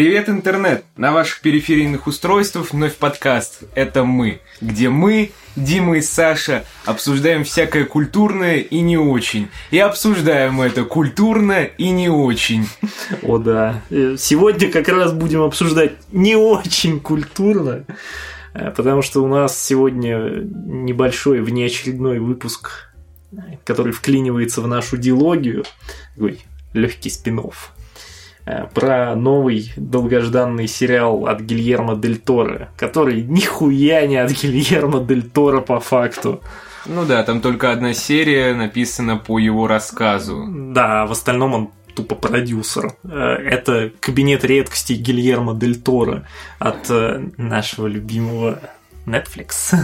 Привет, интернет! На ваших периферийных устройствах вновь подкаст «Это мы», где мы, Дима и Саша, обсуждаем всякое культурное и не очень. И обсуждаем это культурно и не очень. О да. Э, Сегодня как раз будем обсуждать не очень культурно, э, потому что у нас сегодня небольшой внеочередной выпуск, э, который вклинивается в нашу диалогию, такой легкий спинов про новый долгожданный сериал от Гильермо Дель Торо, который нихуя не от Гильермо Дель Торо по факту. Ну да, там только одна серия написана по его рассказу. Да, в остальном он тупо продюсер. Это кабинет редкостей Гильермо Дель Торо от э, нашего любимого Netflix.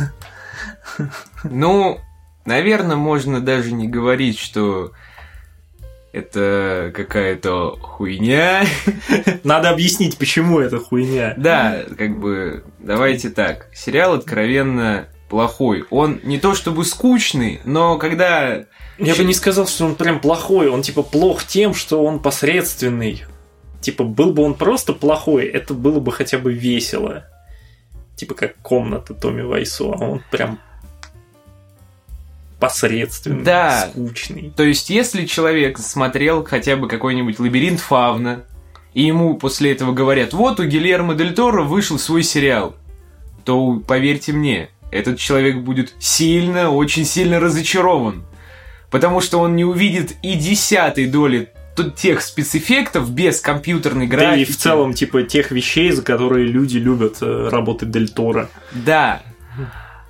Ну, наверное, можно даже не говорить, что это какая-то хуйня. Надо объяснить, почему это хуйня. Да, как бы, давайте так. Сериал откровенно плохой. Он не то чтобы скучный, но когда... Я бы не сказал, что он прям плохой. Он типа плох тем, что он посредственный. Типа, был бы он просто плохой, это было бы хотя бы весело. Типа как комната Томми Вайсо, а он прям посредственный, да. скучный. То есть, если человек смотрел хотя бы какой-нибудь лабиринт Фавна, и ему после этого говорят, вот у Гильермо Дель Торо вышел свой сериал, то, поверьте мне, этот человек будет сильно, очень сильно разочарован. Потому что он не увидит и десятой доли тех спецэффектов без компьютерной графики. Да и в целом, типа, тех вещей, за которые люди любят э, работать Дель Торо. Да.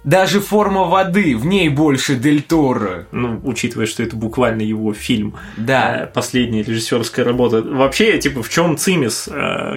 Даже форма воды, в ней больше Дель Торо. Ну, учитывая, что это буквально его фильм. Да. Последняя режиссерская работа. Вообще, типа, в чем цимис?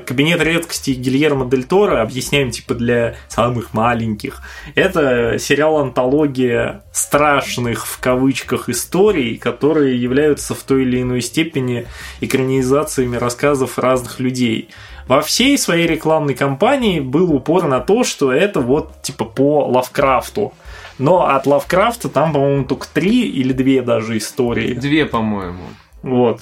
Кабинет редкостей Гильермо Дель Торо, объясняем, типа, для самых маленьких. Это сериал-антология страшных, в кавычках, историй, которые являются в той или иной степени экранизациями рассказов разных людей во всей своей рекламной кампании был упор на то, что это вот типа по Лавкрафту. Но от Лавкрафта там, по-моему, только три или две даже истории. Две, по-моему. Вот.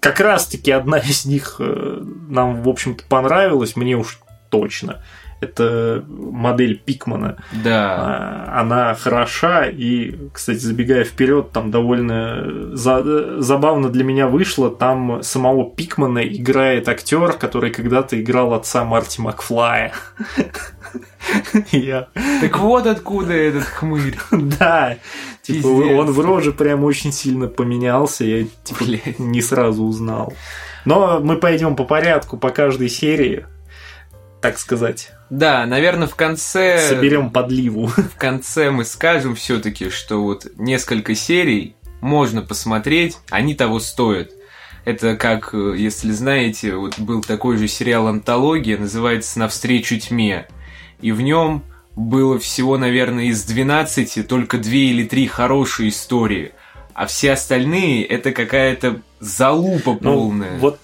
Как раз-таки одна из них э, нам, в общем-то, понравилась, мне уж точно это модель Пикмана. Да. Она хороша, и, кстати, забегая вперед, там довольно за... забавно для меня вышло. Там самого Пикмана играет актер, который когда-то играл отца Марти Макфлая. Я... Так вот откуда этот хмырь. Да. Типа, он в роже прям очень сильно поменялся, я типа, не сразу узнал. Но мы пойдем по порядку, по каждой серии так сказать. Да, наверное, в конце... Соберем подливу. В конце мы скажем все-таки, что вот несколько серий можно посмотреть, они того стоят. Это как, э, если знаете, вот был такой же сериал «Антология», называется «Навстречу тьме». И в нем было всего, наверное, из 12 только две или три хорошие истории – а все остальные это какая-то залупа полная. Ну, вот,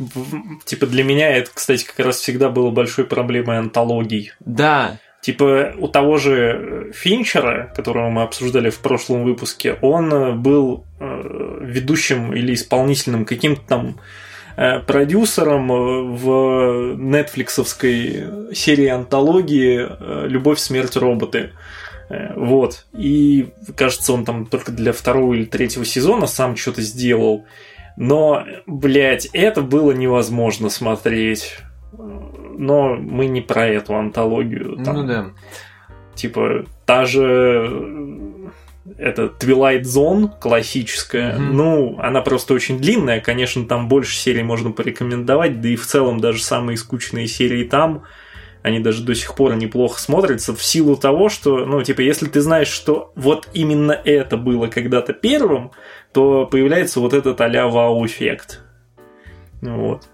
типа, для меня это, кстати, как раз всегда было большой проблемой антологий. Да. Типа, у того же Финчера, которого мы обсуждали в прошлом выпуске, он э, был э, ведущим или исполнительным каким-то там э, продюсером в нетфликсовской серии антологии «Любовь, смерть, роботы». Э, вот. И кажется, он там только для второго или третьего сезона сам что-то сделал. Но, блядь, это было невозможно смотреть. Но мы не про эту антологию. Там, ну да. Типа, та же это Twilight Zone классическая. Mm-hmm. Ну, она просто очень длинная. Конечно, там больше серий можно порекомендовать. Да и в целом даже самые скучные серии там они даже до сих пор неплохо смотрятся в силу того, что, ну, типа, если ты знаешь, что вот именно это было когда-то первым, то появляется вот этот а-ля вау-эффект. Вот.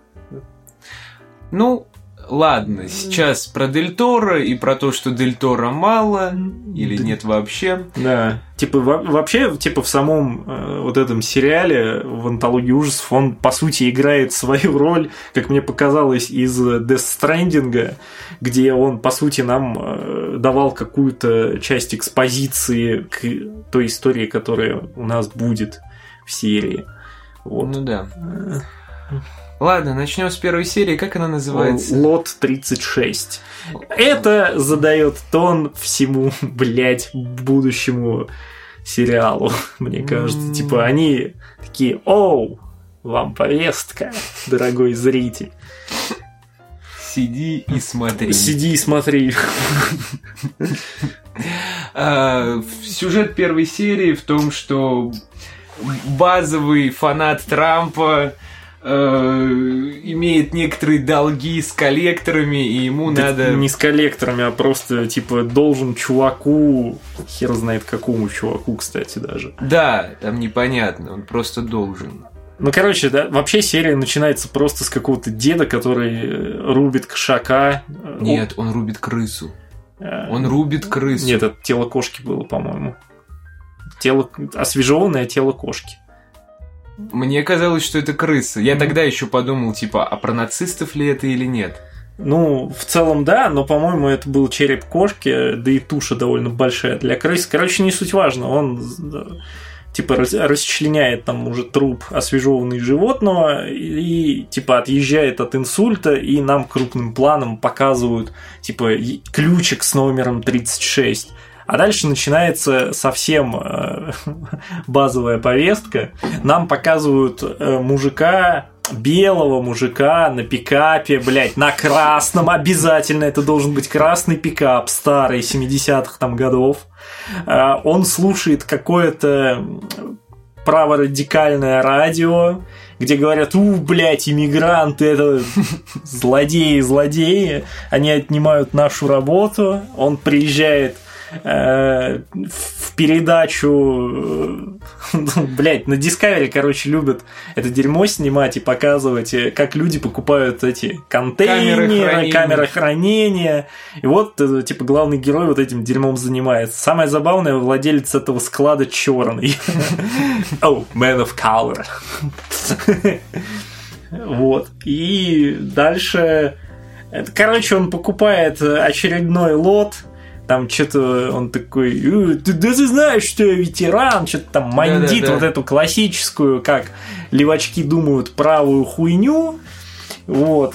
Ну, ладно, сейчас про Дель Торо и про то, что Дель Торо мало или да. нет вообще. Да. Типа, вообще, типа, в самом э, вот этом сериале, в антологии ужасов, он, по сути, играет свою роль, как мне показалось, из Death Stranding, где он, по сути, нам э, давал какую-то часть экспозиции к той истории, которая у нас будет в серии. Вот. Ну да. Ладно, начнем с первой серии. Как она называется? Лот 36. Это задает тон всему, блядь, будущему сериалу, мне кажется. Типа они такие, оу, вам повестка, дорогой зритель. Сиди и смотри. Сиди и смотри. А, Сюжет первой серии в том, что базовый фанат Трампа имеет некоторые долги с коллекторами, и ему Да надо... Не с коллекторами, а просто, типа, должен чуваку, хер знает какому чуваку, кстати, даже. Да, там непонятно, он просто должен. Ну, короче, да, вообще серия начинается просто с какого-то деда, который э, рубит кошака. Нет, он рубит крысу. Э, Он рубит крысу. Нет, это тело кошки было, по-моему. Тело... Освежеванное тело кошки. Мне казалось, что это крыса. Я тогда еще подумал, типа, а про нацистов ли это или нет? Ну, в целом, да, но, по-моему, это был череп кошки, да и туша довольно большая для крыс. Короче, не суть важно. Он типа расчленяет там уже труп освежеванный животного и, типа отъезжает от инсульта и нам крупным планом показывают типа и- ключик с номером 36. А дальше начинается совсем э, базовая повестка. Нам показывают э, мужика, белого мужика на пикапе, блядь, на красном обязательно. Это должен быть красный пикап, старый, 70-х там годов. Э, Он слушает какое-то праворадикальное радио, где говорят, у, блядь, иммигранты, это злодеи, злодеи, они отнимают нашу работу. Он приезжает э, в передачу, э, блядь, на Discovery, короче, любят это дерьмо снимать и показывать, э, как люди покупают эти контейнеры, Камеры хранения. камеры хранения. И вот, типа, главный герой вот этим дерьмом занимается. Самое забавное, владелец этого склада черный. Oh, man of color. Вот. И дальше... Короче, он покупает очередной лот, там что-то он такой, «Э, ты, да ты знаешь, что я ветеран, что-то там мандит Да-да-да. вот эту классическую, как левачки думают, правую хуйню. Вот.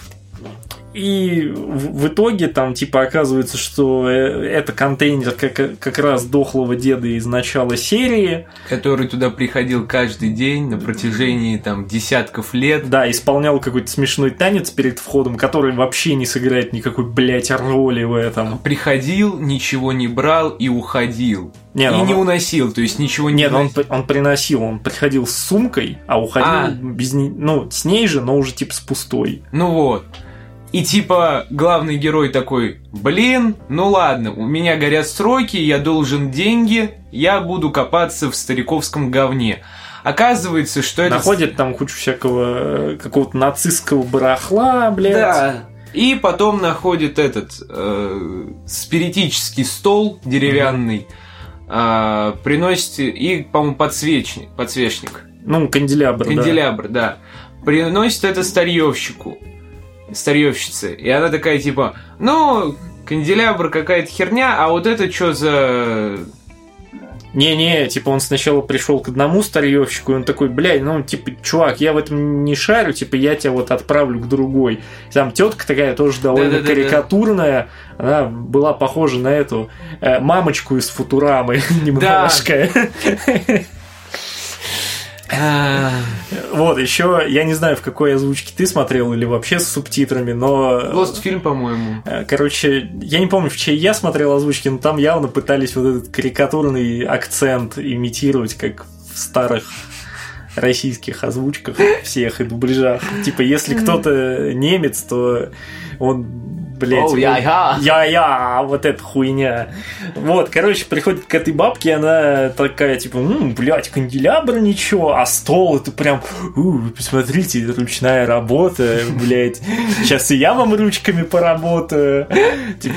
И в, итоге там типа оказывается, что э, это контейнер как, как раз дохлого деда из начала серии. Который туда приходил каждый день на протяжении там десятков лет. Да, исполнял какой-то смешной танец перед входом, который вообще не сыграет никакой, блядь, роли в этом. Приходил, ничего не брал и уходил. Не, и ну, не он- уносил, то есть ничего не Нет, он, уносил. при- он приносил, он приходил с сумкой, а уходил А. без ну, с ней же, но уже типа с пустой. Ну вот. И типа главный герой такой, блин, ну ладно, у меня горят сроки, я должен деньги, я буду копаться в стариковском говне. Оказывается, что это... Находит там кучу всякого э, какого-то нацистского барахла, блядь. Да. И потом находит этот э, спиритический стол деревянный, э, приносит и, по-моему, подсвечник, подсвечник, Ну, канделябр, да. канделябр, да. Приносит это старьевщику, старьевщице. И она такая типа, ну, канделябр какая-то херня, а вот это что за... Не-не, типа он сначала пришел к одному старьевщику, и он такой, блядь, ну, типа, чувак, я в этом не шарю, типа, я тебя вот отправлю к другой. Там тетка такая тоже довольно Да-да-да-да. карикатурная, она была похожа на эту э, мамочку из Футурамы немножко. А, Вот, еще, я не знаю, в какой озвучке ты смотрел или вообще с субтитрами, но... Lost фильм, по-моему. Э, Короче, я не помню, в чьей я смотрел озвучки, но там явно пытались вот этот карикатурный акцент имитировать, как в старых российских озвучках всех и дубляжах. Типа, если кто-то немец, то он, блядь... Оу, я-я. Я-я, вот эта хуйня. Вот, короче, приходит к этой бабке, она такая, типа, «М, блядь, канделябр ничего, а стол это прям, «У, посмотрите, ручная работа, блядь, сейчас и я вам ручками поработаю. Типа,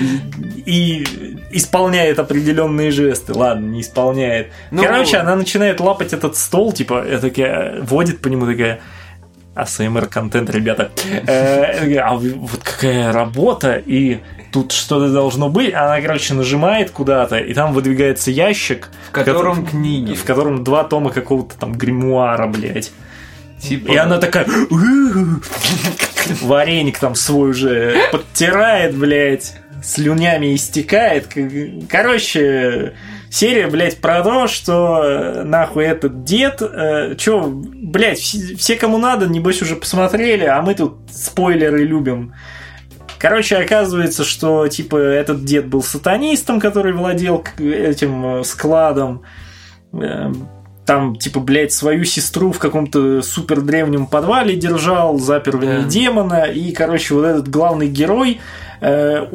и исполняет определенные жесты. Ладно, не исполняет. Ну, Короче, она начинает лапать этот стол, типа, такая, водит по нему такая, АСМР контент, ребята. Э, А вот какая работа, и тут что-то должно быть. Она, короче, нажимает куда-то, и там выдвигается ящик, В котором книги. в котором два тома какого-то там гримуара, блядь. Типа... И она такая... Вареник там свой уже подтирает, блядь, слюнями истекает. Короче, серия, блядь, про то, что э, нахуй этот дед, э, чё, блядь, все, все, кому надо, небось, уже посмотрели, а мы тут спойлеры любим. Короче, оказывается, что, типа, этот дед был сатанистом, который владел этим э, складом. Э, там, типа, блядь, свою сестру в каком-то супер древнем подвале держал, запер в ней да. демона, и, короче, вот этот главный герой э,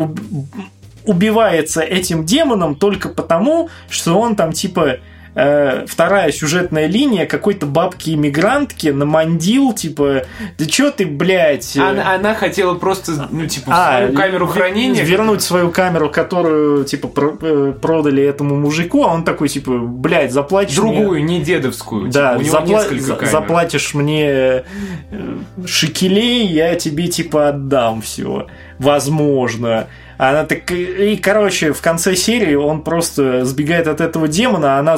убивается этим демоном только потому, что он там, типа, э, вторая сюжетная линия какой-то бабки-иммигрантки намандил, типа, да чё ты, блядь? Э, она, она хотела просто, ну, типа, а, свою камеру хранения. Вернуть свою камеру, которую, типа, про э, продали этому мужику, а он такой, типа, блядь, заплатишь Другую, мне... не дедовскую. Да, типа, у него запла... заплатишь мне шекелей, я тебе, типа, отдам все. Возможно. Она так... И, короче, в конце серии он просто сбегает от этого демона, а она,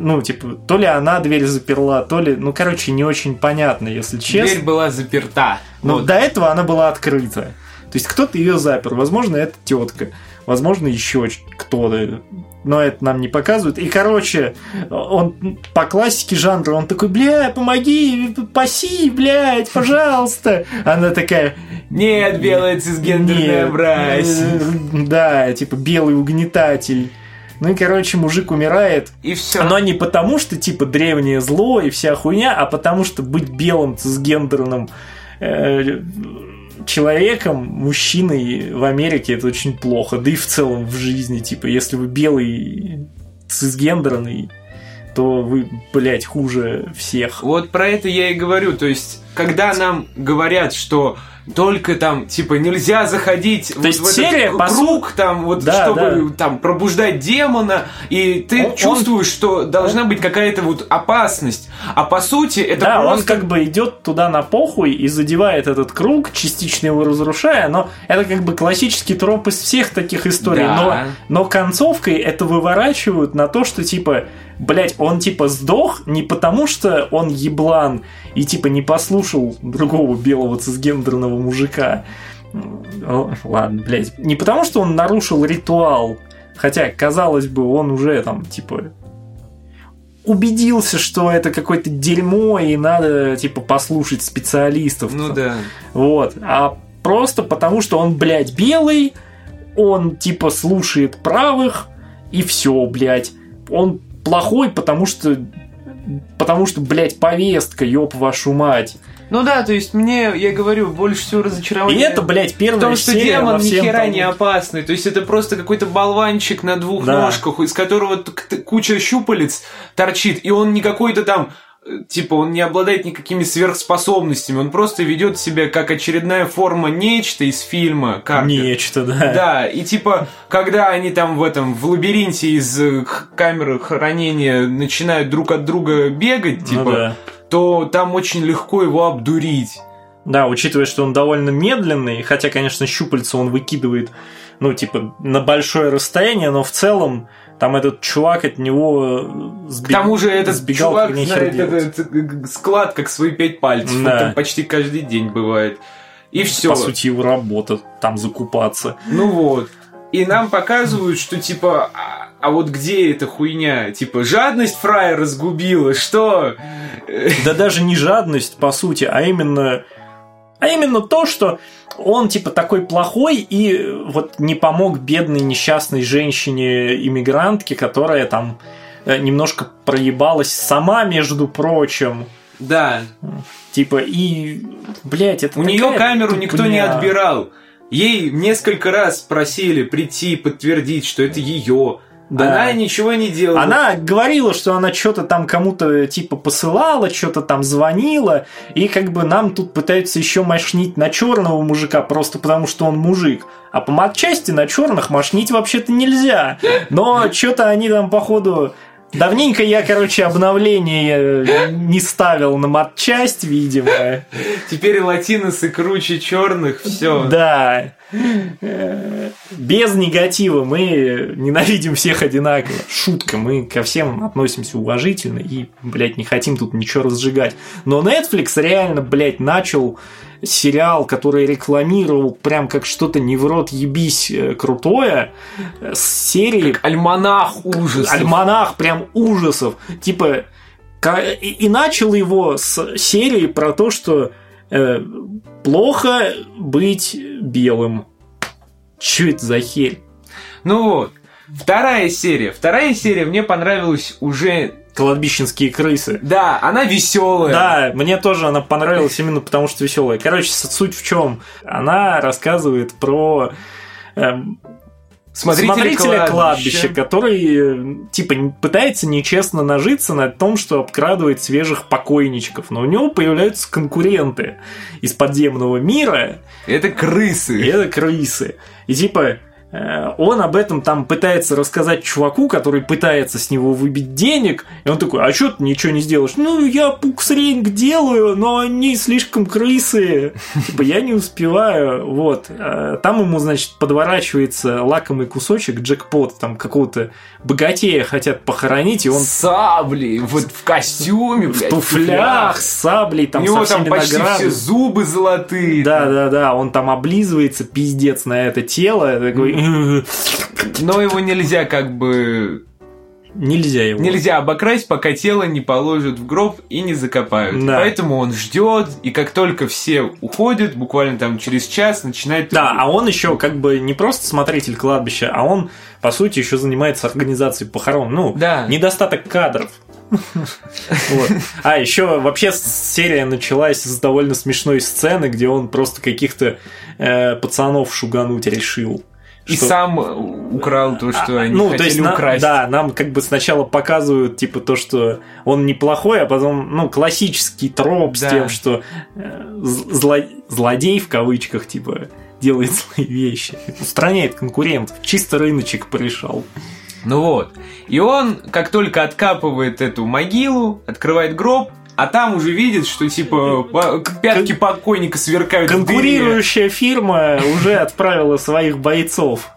ну, типа, то ли она дверь заперла, то ли... Ну, короче, не очень понятно, если честно. Дверь была заперта. Но вот. до этого она была открыта. То есть кто-то ее запер. Возможно, это тетка. Возможно, еще кто-то но это нам не показывают. И, короче, он по классике жанра, он такой, бля, помоги, паси, блядь, пожалуйста. Она такая... Нет, белая цисгендерная мразь. Да, типа белый угнетатель. Ну и, короче, мужик умирает. И все. Но не потому, что, типа, древнее зло и вся хуйня, а потому, что быть белым цисгендерным э, человеком, мужчиной в Америке это очень плохо, да и в целом в жизни, типа, если вы белый, цисгендерный, то вы, блядь, хуже всех. Вот про это я и говорю, то есть, когда нам говорят, что только там, типа, нельзя заходить То вот есть в серия, этот круг, су... там, вот, да, чтобы да. там пробуждать демона, и ты он, чувствуешь, он... что должна быть какая-то вот опасность. А по сути, это да, просто... он как бы идет туда на похуй и задевает этот круг, частично его разрушая, но это как бы классический троп из всех таких историй. Да. Но, но концовкой это выворачивают на то, что типа блять, он типа сдох не потому, что он еблан и типа не послушал другого белого цисгендерного мужика. Ладно, блять, не потому, что он нарушил ритуал, хотя, казалось бы, он уже там, типа, убедился, что это какое-то дерьмо, и надо, типа, послушать специалистов. Ну да. Вот. А просто потому, что он, блядь, белый, он, типа, слушает правых, и все, блядь. Он плохой, потому что потому что, блядь, повестка, ёб вашу мать. Ну да, то есть мне, я говорю, больше всего разочарование. И это, блядь, первая Потому что демон ни хера тому... не опасный. То есть это просто какой-то болванчик на двух да. ножках, из которого куча щупалец торчит, и он не какой-то там типа, он не обладает никакими сверхспособностями, он просто ведет себя как очередная форма нечто из фильма. Как нечто, да. Да, и типа, когда они там в этом, в лабиринте из э, камеры хранения начинают друг от друга бегать, ну типа, ну, да. То там очень легко его обдурить. Да, учитывая, что он довольно медленный, хотя, конечно, щупальца он выкидывает, ну, типа, на большое расстояние, но в целом там этот чувак от него сбег... К тому же этот сбегал, чувак знает этот склад как свои пять пальцев. Да. там почти каждый день бывает. И все. По сути, его работа там закупаться. Ну вот. И нам показывают, что типа, а, вот где эта хуйня? Типа, жадность фрая разгубила, что? Да даже не жадность, по сути, а именно а именно то, что он типа такой плохой и вот не помог бедной несчастной женщине-иммигрантке, которая там э, немножко проебалась сама, между прочим. Да. Типа, и, блядь, это У нее камеру тупня. никто не отбирал. Ей несколько раз просили прийти, подтвердить, что это ее. Да. Она ничего не делала. Она говорила, что она что-то там кому-то типа посылала, что-то там звонила, и как бы нам тут пытаются еще мошнить на черного мужика просто потому, что он мужик. А по матчасти на черных мошнить вообще-то нельзя. Но что-то они там, походу, Давненько я, короче, обновление не ставил на матчасть, видимо. Теперь латиносы круче черных, все. Да. Без негатива мы ненавидим всех одинаково. Шутка, мы ко всем относимся уважительно и, блядь, не хотим тут ничего разжигать. Но Netflix реально, блядь, начал сериал, который рекламировал прям как что-то не в рот ебись э, крутое, с серии... Как альманах ужасов. Альманах прям ужасов. Типа, и, начал его с серии про то, что э, плохо быть белым. Че это за херь? Ну вот, вторая серия. Вторая серия мне понравилась уже кладбищенские крысы. Да, она веселая. Да, мне тоже она понравилась именно потому, что веселая. Короче, суть в чем? Она рассказывает про эм, смотрителя, смотрителя кладбища, который типа пытается нечестно нажиться на том, что обкрадывает свежих покойничков, но у него появляются конкуренты из подземного мира. Это крысы. И это крысы. И типа Э, он об этом там пытается рассказать чуваку, который пытается с него выбить денег, и он такой, а что ты ничего не сделаешь? Ну, я пуксринг делаю, но они слишком крысы, типа, я не успеваю, вот. Э, там ему, значит, подворачивается лакомый кусочек, джекпот, там какого-то богатея хотят похоронить, и он... Сабли, вот в костюме, В туфлях, с саблей, там У него там почти все зубы золотые. Да-да-да, он там облизывается, пиздец, на это тело, такой но его нельзя как бы Нельзя его. Нельзя обокрасть, пока тело не положат в гроб и не закопают. Да. Поэтому он ждет, и как только все уходят, буквально там через час начинает. Да, а он еще как бы не просто смотритель кладбища, а он, по сути, еще занимается организацией похорон. Ну, да. недостаток кадров. Вот. А еще вообще серия началась с довольно смешной сцены, где он просто каких-то э, пацанов шугануть решил. И что... сам украл то, что а, они ну, хотели то есть украсть. На, да, нам как бы сначала показывают, типа, то, что он неплохой, а потом, ну, классический троп да. с тем, что э, зло... злодей, в кавычках, типа, делает злые вещи, устраняет конкурентов, чисто рыночек порешал. Ну вот. И он, как только откапывает эту могилу, открывает гроб, а там уже видит, что типа пятки покойника сверкают. Конкурирующая фирма уже отправила своих бойцов.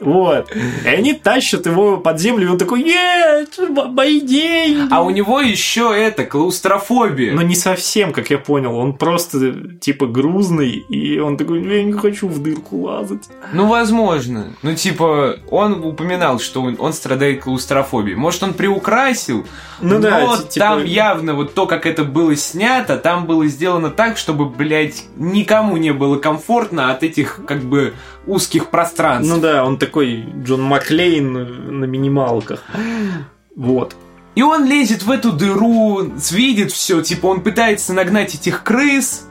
Вот. И они тащат его под землю, и он такой, нет, мои деньги. А у него еще это, клаустрофобия. Но не совсем, как я понял. Он просто, типа, грузный, и он такой, я не хочу в дырку лазать. Ну, возможно. Ну, типа, он упоминал, что он, он страдает клаустрофобией. Может, он приукрасил, ну, но да, типа... там явно вот то, как это было снято, там было сделано так, чтобы, блядь, никому не было комфортно от этих, как бы, узких пространств. Ну да, он такой Джон Маклейн на минималках. Вот. И он лезет в эту дыру, видит все, типа он пытается нагнать этих крыс,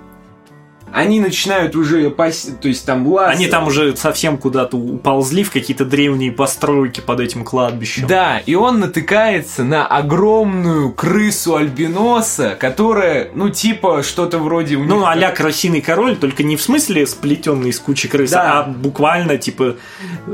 они начинают уже, пас... то есть там лаз... Они там уже совсем куда-то уползли в какие-то древние постройки под этим кладбищем. Да, и он натыкается на огромную крысу альбиноса, которая, ну, типа, что-то вроде... У ну, а крысиный король, только не в смысле сплетенный из кучи крыс, да. а буквально, типа,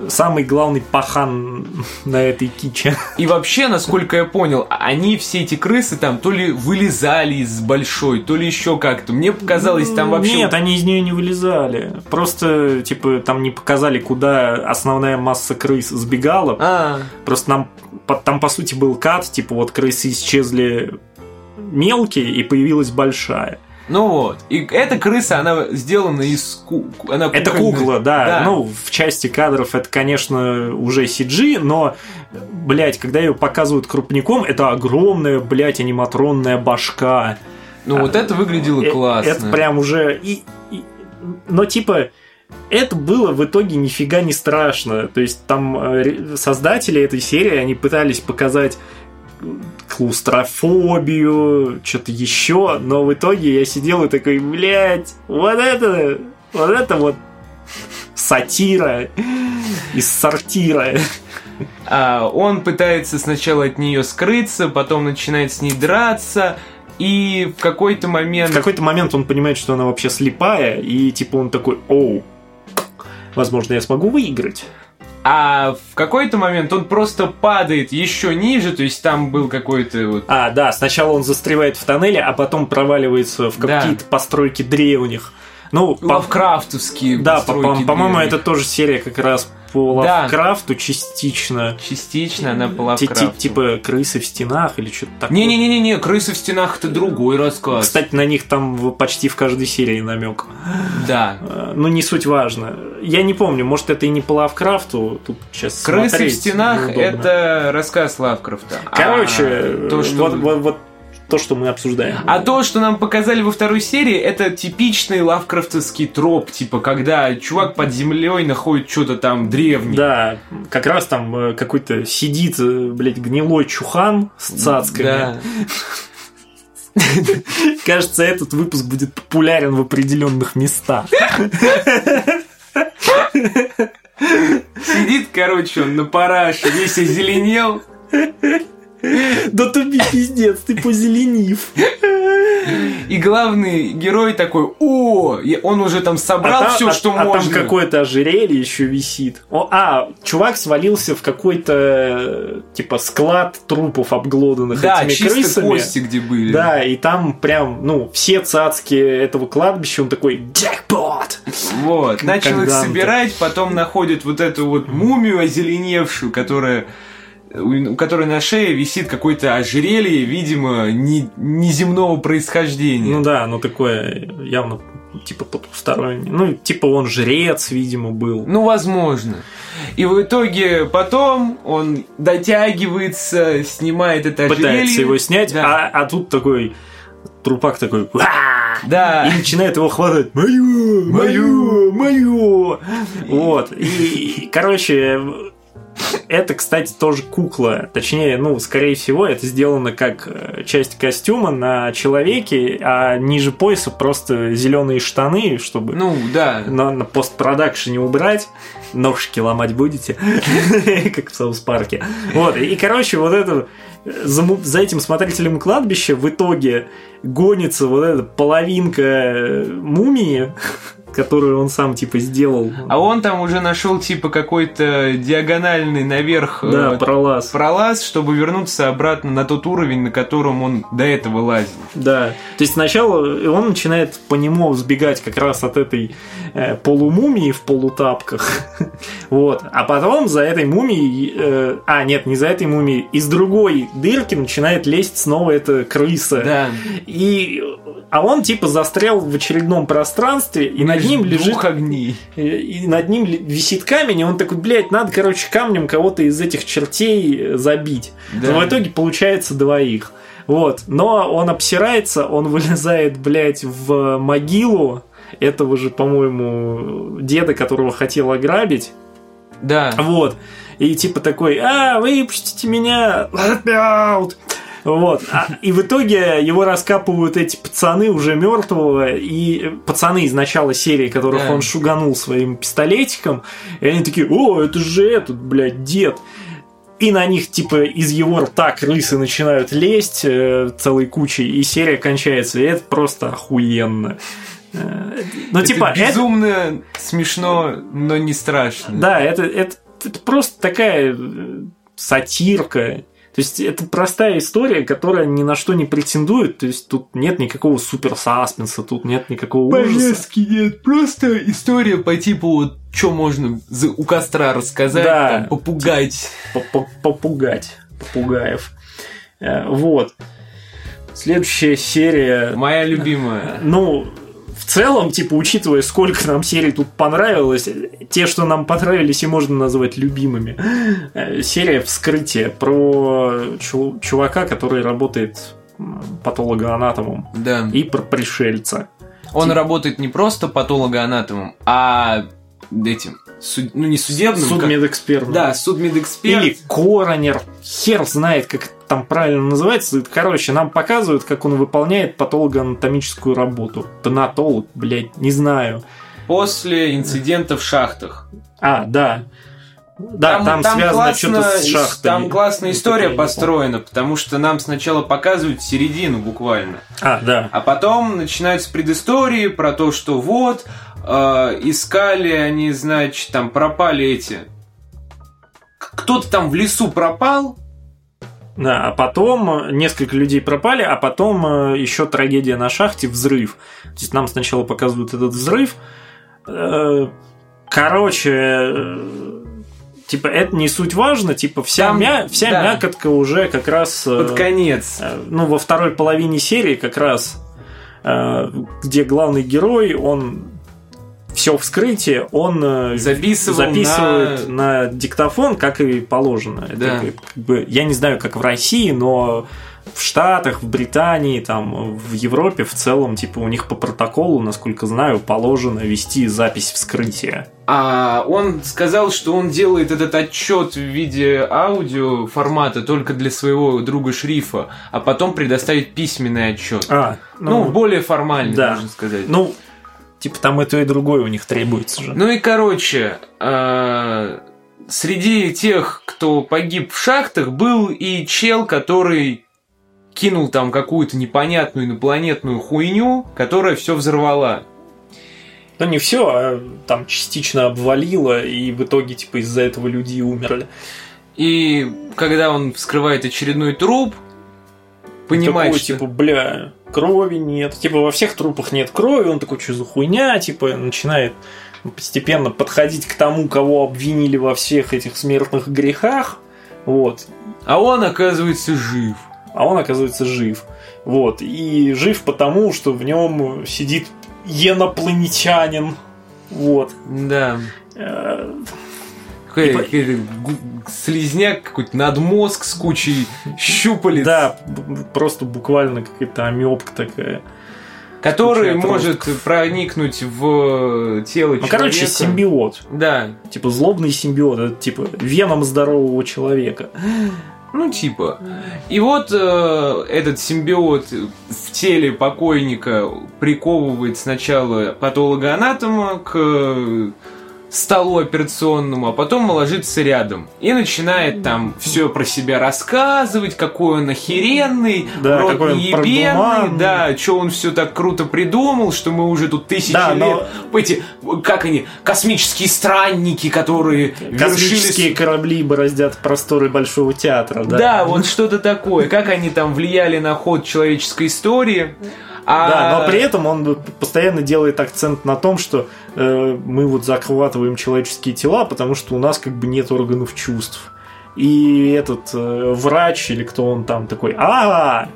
самый главный пахан на этой киче. И вообще, насколько я понял, они, все эти крысы там то ли вылезали из большой, то ли еще как-то. Мне показалось, там вообще нет, они из нее не вылезали. Просто, типа, там не показали, куда основная масса крыс сбегала. А. Просто нам там, по сути, был кат, типа, вот крысы исчезли мелкие, и появилась большая. Ну вот. И эта крыса, она сделана из ку... она Это кукла, да. да. Ну, в части кадров это, конечно, уже CG, но, блядь, когда ее показывают крупником, это огромная, блядь, аниматронная башка. Ну, вот это выглядело э, классно. Это прям уже... И, и, но, типа, это было в итоге нифига не страшно. То есть, там э, создатели этой серии, они пытались показать клаустрофобию, что-то еще, но в итоге я сидел и такой, блядь, вот это, вот это вот сатира из сортира. А он пытается сначала от нее скрыться, потом начинает с ней драться, и в какой-то момент... В какой-то момент он понимает, что она вообще слепая, и типа он такой, оу, возможно, я смогу выиграть. А в какой-то момент он просто падает еще ниже, то есть там был какой-то вот... А, да, сначала он застревает в тоннеле, а потом проваливается в Да. какие-то постройки древних. Ну, по- Лавкрафтовские да, по- постройки по- по-моему, древних. это тоже серия как раз по Да. Лавкрафту частично. Частично она по Лавкрафту. Типа крысы в стенах или что-то такое. Не-не-не-не, крысы в стенах это другой рассказ. Кстати, на них там почти в каждой серии намек. Да. Ну, не суть важно. Я не помню, может, это и не по Лавкрафту. Тут сейчас Крысы в стенах неудобно. это рассказ Лавкрафта. Короче, А то, что... вот, вот- вот то, что мы обсуждаем. А то, что нам показали во второй серии, это типичный лавкрафтовский троп, типа, когда чувак под землей находит что-то там древнее. Да, как раз там э, какой-то сидит, э, блядь, гнилой чухан с цацками. Да. Кажется, этот выпуск будет популярен в определенных местах. Сидит, короче, он на параше, весь озеленел. Да туби пиздец, ты позеленив. И главный герой такой, о, и он уже там собрал там- все, а- что а можно. там какое-то ожерелье еще висит. О, а, чувак свалился в какой-то типа склад трупов обглоданных Да, этими чисто крысами. кости где были. Да, и там прям, ну, все цацки этого кладбища, он такой «Джекпот!» Вот, Ну, начал их собирать, потом находит вот эту вот мумию озеленевшую, которая у которой на шее висит какое-то ожерелье, видимо, не, неземного происхождения. Ну да, оно такое явно типа потустороннее. Ну, типа он жрец, видимо, был. Ну, возможно. И в итоге потом он дотягивается, снимает это ожерелье. Пытается его снять, Да. а, а тут такой трупак такой! Да. и начинает его хватать «Мою! Мою! Мою!» Вот. И, короче, это, кстати, тоже кукла. Точнее, ну, скорее всего, это сделано как э, часть костюма на человеке, а ниже пояса просто зеленые штаны, чтобы Ну, да. на, на постпродакшене убрать. Ножки ломать будете, как в Саус Парке. Вот, и, короче, вот это за, му- за этим смотрителем кладбища в итоге гонится вот эта половинка э, мумии, которую он сам типа сделал. А он там уже нашел типа какой-то диагональный наверх да, э, пролаз. пролаз, чтобы вернуться обратно на тот уровень, на котором он до этого лазил. Да. То есть сначала он начинает по нему взбегать как раз от этой э, полумумии в полутапках. вот. А потом за этой мумией... э, а, нет, не за этой мумией. Из другой дырки начинает лезть снова эта крыса. Да. И... А он типа застрял в очередном пространстве, и над ним лежит огней. и над ним висит камень, и он такой, блядь, надо, короче, камнем кого-то из этих чертей э, забить. Да. Но в итоге получается двоих. Вот. Но он обсирается, он вылезает, блядь, в могилу этого же, по-моему, деда, которого хотел ограбить. Да. Вот. И типа такой, а, выпустите меня, let me out. Вот. А- и в итоге его раскапывают эти пацаны уже мертвого, и пацаны из начала серии, которых Да. он шуганул своим пистолетиком, и они такие, о, это же этот, блядь, дед. И на них, типа, из его рта крысы начинают лезть э, целой кучей, и серия кончается. И это просто охуенно. Э, Ну, Это типа, это безумно смешно, но не страшно. да, это, это, это просто такая э, сатирка. То есть это простая история, которая ни на что не претендует. То есть тут нет никакого супер саспенса, тут нет никакого ужаса. Повестки нет, просто история по типу вот что можно у костра рассказать, Да. там, попугать. Поп- Попугать попугаев. Э, Вот. Следующая серия. Моя любимая. Ну, в целом, типа, учитывая, сколько нам серий тут понравилось, те, что нам понравились, и можно назвать любимыми. Э, Серия «Вскрытие» про чу- чувака, который работает патологоанатомом, Да. и про пришельца. Он Тип- работает не просто патологоанатомом, а этим, суд- ну не судебным, как- Судмедэксперт. да, судмедэксперт. Или коронер. Хер знает, как это там правильно называется. Короче, нам показывают, как он выполняет патологоанатомическую работу. Тонатолог, блядь, не знаю. После инцидента в шахтах. А, да. Да, там, связано что-то с шахтой. Там классная история построена, потому что нам сначала показывают середину буквально. А, да. А потом начинаются предыстории про то, что вот, э, искали они, значит, там пропали эти кто-то там в лесу пропал, Да, а потом несколько людей пропали, а потом э, еще трагедия на шахте, взрыв. То есть нам сначала показывают этот взрыв. Э, Короче, э, типа это не суть важно, типа вся, Там, мя- вся да. мякотка уже как раз... э, под конец. Э, ну, во второй половине серии как раз, э, где главный герой, он все вскрытие, он э, Записывал записывает на... диктофон, как и положено. Это Да. как, как бы, я не знаю, как в России, но в Штатах, в Британии, там, в Европе в целом, типа, у них по протоколу, насколько знаю, положено вести запись вскрытия. А он сказал, что он делает этот отчет в виде аудио формата только для своего друга Шрифа, а потом предоставит письменный отчет. А, ну, более формальный, да. можно сказать. ну, типа, там и то, и другое у них требуется же. Ну и короче, а, среди тех, кто погиб в шахтах, был и чел, который кинул там какую-то непонятную инопланетную хуйню, которая все взорвала. Ну, не все, а там частично обвалило, и в итоге, типа, из-за этого люди и умерли. И когда он вскрывает очередной труп, понимает, такой, что... типа, бля, крови нет. Типа, во всех трупах нет крови, он такой, что за хуйня, типа, начинает постепенно подходить к тому, кого обвинили во всех этих смертных грехах. Вот. А он, оказывается, жив. А он, оказывается, жив. Вот. И жив потому, что в нем сидит инопланетянин. Вот. Да. Какой-то слизняк какой-то надмозг с кучей щупалец. Да, просто буквально какая-то амебка такая. Который может проникнуть в тело Ну, человека. короче, симбиот. Да, Типа злобный симбиот, это типа веном здорового человека. ну типа. И вот э, этот симбиот в теле покойника приковывает сначала патологоанатома к столу операционному, а потом ложится рядом. И начинает там все про себя рассказывать, какой он охеренный, Да, рот неебенный, да, что он все так круто придумал, что мы уже тут тысячи Да, лет, но- эти, как они, космические странники, которые Космические вершились- корабли бороздят просторы Большого театра, да? да, вот что-то такое. Как они там влияли на ход человеческой истории. А... Да, но при этом он постоянно делает акцент на том, что э, мы вот захватываем человеческие тела, потому что у нас как бы нет органов чувств. И этот э, врач или кто он там такой, а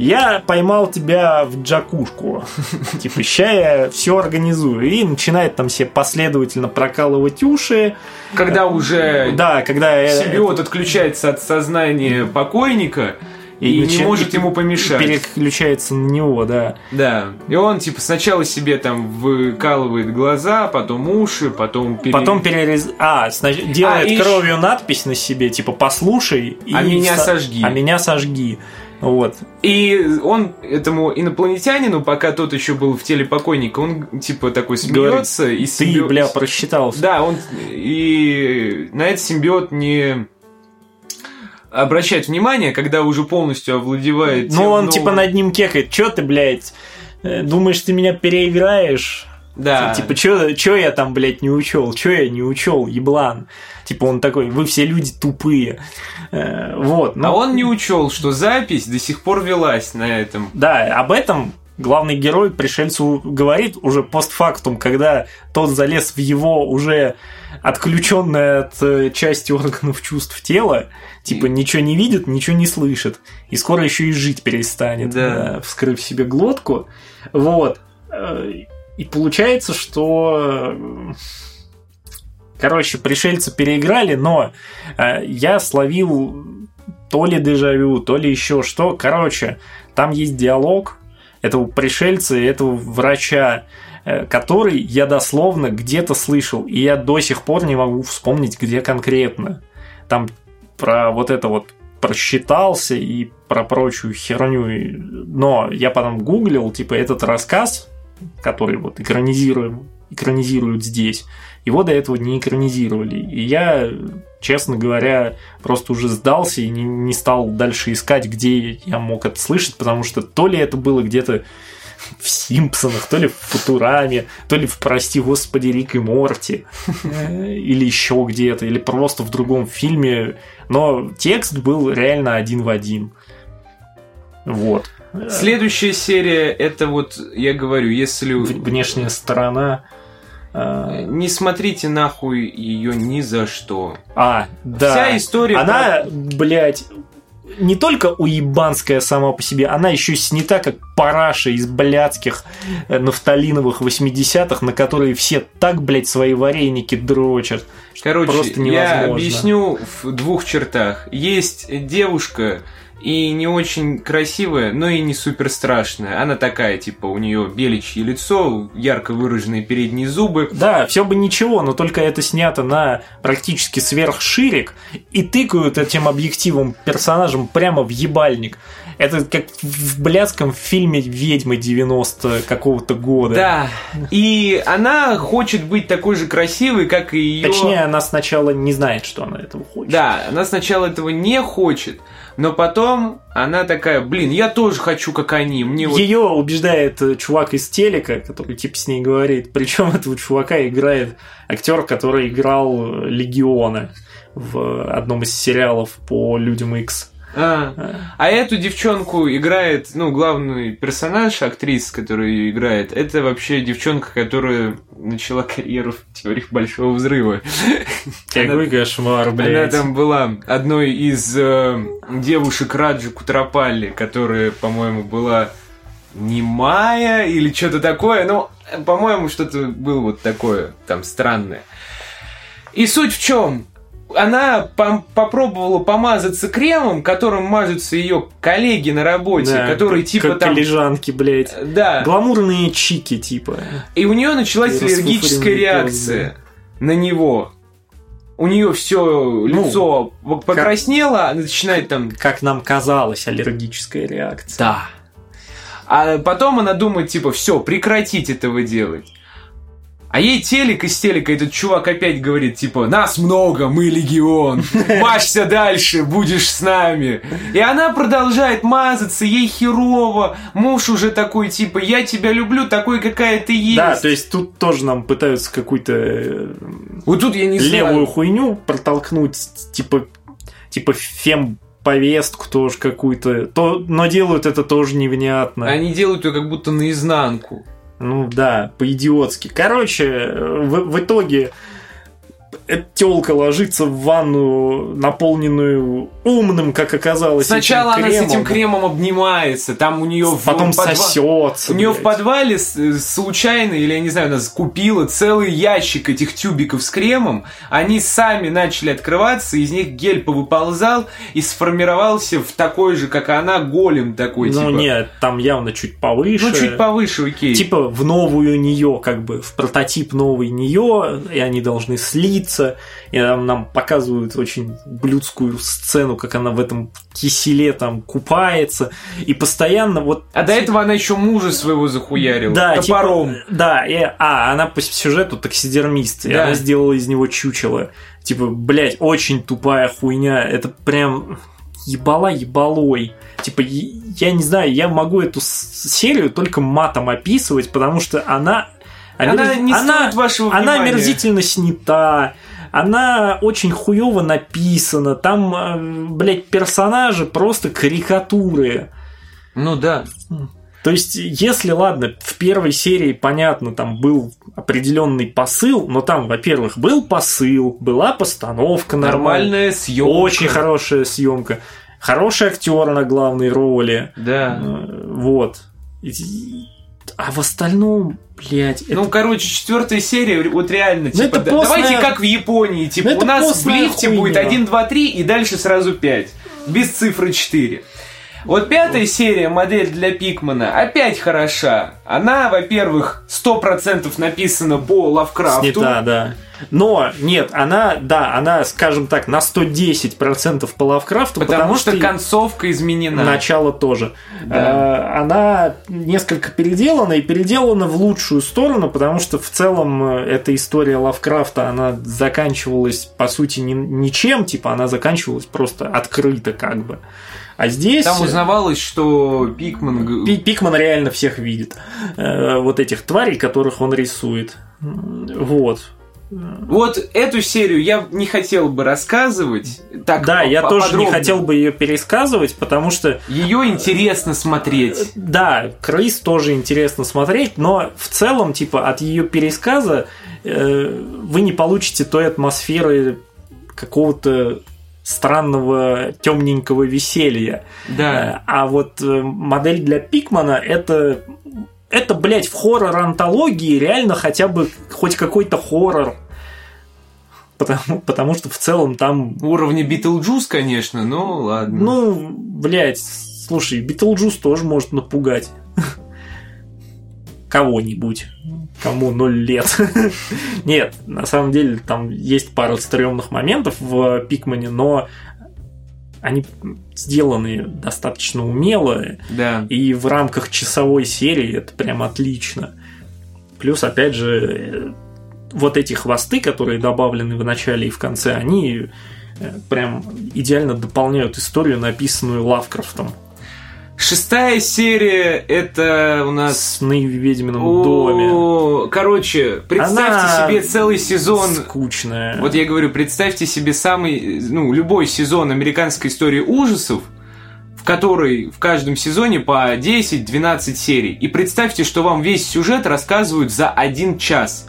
я поймал тебя в джакушку. Типа, ща я все организую. И начинает там себе последовательно прокалывать уши. Когда уже Да, когда... э, симбиот отключается от сознания покойника и, не начи- может и- ему и помешать. переключается на него, да. Да. И он типа сначала себе там выкалывает глаза, потом уши, потом пере- Потом перерез... А, снач- делает А, и кровью надпись на себе, типа «послушай». и А меня сожги. А меня сожги. Вот. И он этому инопланетянину, пока тот еще был в теле покойника, он типа такой смеется и Ты, симбиот- бля, просчитался. Да, он и на этот симбиот не обращает внимание, когда уже полностью овладевает. Ну, он новым- типа над ним кекает. Чё ты, блядь, э, думаешь, ты меня переиграешь? Да. Типа, чё, чё я там, блядь, не учел? Чё я не учел, еблан? Типа, он такой, вы все люди тупые. Э, Вот. А ну, он не учел, что запись до сих пор велась на этом. Да, об этом главный герой пришельцу говорит уже постфактум, когда тот залез в его уже отключенное от э, части органов чувств тела, типа ничего не видит, ничего не слышит, и скоро еще и жить перестанет, Да. э, вскрыв себе глотку. Вот. Э, И получается, что Короче, пришельцы переиграли, но э, я словил то ли дежавю, то ли еще что. Короче, там есть диалог этого пришельца и этого врача, э, который я дословно где-то слышал, и я до сих пор не могу вспомнить, где конкретно. Там про вот это вот просчитался и про прочую херню. Но я потом гуглил, типа, этот рассказ, который вот экранизируем, экранизируют здесь, его до этого не экранизировали. И я, честно говоря, просто уже сдался и не, не стал дальше искать, где я мог это слышать, потому что то ли это было где-то в Симпсонах, то ли в Футураме, то ли в, прости господи, Рик и Морти, или еще где-то, или просто в другом фильме. Но текст был реально один в один. Вот. Следующая серия, это вот, я говорю, если... Внешняя сторона. А, Не смотрите нахуй ее ни за что. А, да. Вся история... Она, про... блядь, не только уебанская сама по себе, она еще снята как параша из блядских э, нафталиновых 80-х, на которые все так, блядь, свои вареники дрочат. Короче, Просто я объясню в двух чертах. Есть девушка, и не очень красивая, но и не супер страшная. Она такая, типа, у нее беличье лицо, ярко выраженные передние зубы. Да, все бы ничего, но только это снято на практически сверхширик и тыкают этим объективом персонажем прямо в ебальник. Это как в блядском фильме «Ведьмы» 90 какого-то года. Да, и она хочет быть такой же красивой, как и ее... Точнее, она сначала не знает, что она этого хочет. Да, она сначала этого не хочет, но потом она такая, блин, я тоже хочу, как они. Мне Ее вот... убеждает э, чувак из телека, который типа с ней говорит. Причем этого чувака играет актер, который играл Легиона в одном из сериалов по Людям X. А, а эту девчонку играет, ну, главный персонаж, актриса, которая ее играет, это вообще девчонка, которая начала карьеру в теории Большого Взрыва. Какой кошмар, блядь. Она там была одной из э, девушек Раджи Кутрапалли, которая, по-моему, была немая или что-то такое. Ну, по-моему, что-то было вот такое там странное. И суть в чем? Она по попробовала помазаться кремом, которым мажутся ее коллеги на работе, да, которые как, типа как там... коллежанки, блядь. Да. Гламурные чики, типа. И у нее началась аллергическая реакция да. на него. У нее все ну, лицо ну, покраснело, как, начинает там... Как нам казалось, аллергическая реакция. Да. А потом она думает, типа, все, прекратить этого делать. А ей телек из телека этот чувак опять говорит, типа, нас много, мы легион, мажься дальше, будешь с нами. И она продолжает мазаться, ей херово, муж уже такой, типа, я тебя люблю, такой, какая ты есть. Да, то есть тут тоже нам пытаются какую-то э, вот тут я не левую знаю. хуйню протолкнуть, типа, типа фем повестку тоже какую-то, то, но делают это тоже невнятно. Они делают ее как будто наизнанку. Ну да, по-идиотски. Короче, в, в итоге эта телка ложится в ванну, наполненную умным, как оказалось. Сначала она с этим кремом обнимается, там у нее потом в подва... сосется. У нее в подвале случайно, или я не знаю, она купила целый ящик этих тюбиков с кремом. Они сами начали открываться, из них гель повыползал и сформировался в такой же, как она, голем такой. Ну типа. нет, там явно чуть повыше. Ну чуть повыше, окей. Типа в новую нее, как бы в прототип новой нее, и они должны слиться и нам, нам показывают очень блюдскую сцену, как она в этом киселе там купается, и постоянно вот... А до этого она еще мужа своего захуярила да, топором. Типа, да, и, а, она по сюжету таксидермист, да. и она сделала из него чучело. Типа, блядь, очень тупая хуйня, это прям ебала ебалой. Типа, я не знаю, я могу эту серию только матом описывать, потому что она... Она, не она, вашего она мерзительно снята, она очень хуево написана, там, э, блядь, персонажи просто карикатуры. Ну да. То есть, если, ладно, в первой серии, понятно, там был определенный посыл, но там, во-первых, был посыл, была постановка нормальная съемка. Очень хорошая съемка. Хороший актер на главной роли. Да. Э, вот. А в остальном, блядь. Ну, это... короче, четвертая серия, вот реально, ну, типа, да, постная... давайте как в Японии, типа, ну, у нас в лифте хуйня. будет 1, 2, 3 и дальше сразу 5. Без цифры 4. Вот пятая серия, модель для Пикмана, опять хороша. Она, во-первых, сто процентов написана по Лавкрафту. Снята, да. Но, нет, она, да, она, скажем так, на 110% по Лавкрафту, потому, потому что, что концовка изменена. Начало тоже. Да. А, она несколько переделана и переделана в лучшую сторону, потому что в целом э, эта история Лавкрафта, она заканчивалась, по сути, ни, ничем, типа она заканчивалась просто открыто как бы. А здесь... Там узнавалось, что Пикман... Пи- Пикман реально всех видит. Э, вот этих тварей, которых он рисует. Вот. Вот эту серию я не хотел бы рассказывать. Так да, я тоже не хотел бы ее пересказывать, потому что Ее интересно смотреть. да, Крыс тоже интересно смотреть, но в целом, типа, от ее пересказа э, вы не получите той атмосферы какого-то странного темненького веселья. Да. Э, А вот э, модель для Пикмана это это, блядь, в хоррор-антологии реально хотя бы хоть какой-то хоррор. Потому, потому что в целом там Уровня Битлджус, конечно, но ладно. ну, блядь, слушай, Битлджус тоже может напугать кого-нибудь, кому ноль лет. Нет, на самом деле там есть пара стрёмных моментов в Пикмане, но они сделаны достаточно умело, да. и в рамках часовой серии это прям отлично. Плюс, опять же, вот эти хвосты, которые добавлены в начале и в конце, они э, прям идеально дополняют историю, написанную Лавкрафтом. Шестая серия это у нас Сны в ведьмином доме. О, Короче, представьте Она себе целый сезон. Скучная. Вот я говорю, представьте себе самый, ну, любой сезон американской истории ужасов, в которой в каждом сезоне по 10-12 серий. И представьте, что вам весь сюжет рассказывают за один час.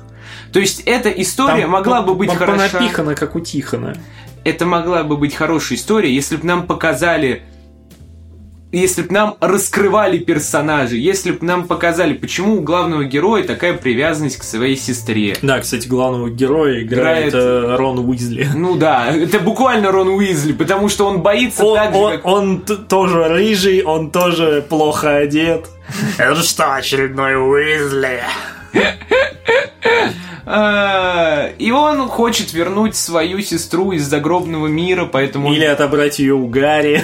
То есть эта история Там могла по- бы быть по- хороша. Понапихано, как у Тихона. Это могла бы быть хорошая история, если бы нам показали если бы нам раскрывали персонажей, если бы нам показали, почему у главного героя такая привязанность к своей сестре. Да, кстати, главного героя играет, Играет- э, Рон Уизли. Ну да, это буквально Рон Уизли, потому что он боится Он, так же, он- как... он тоже рыжий, он тоже плохо одет. Это что, очередной Уизли? А, И он хочет вернуть свою сестру из загробного мира, поэтому... Или отобрать ее у Гарри.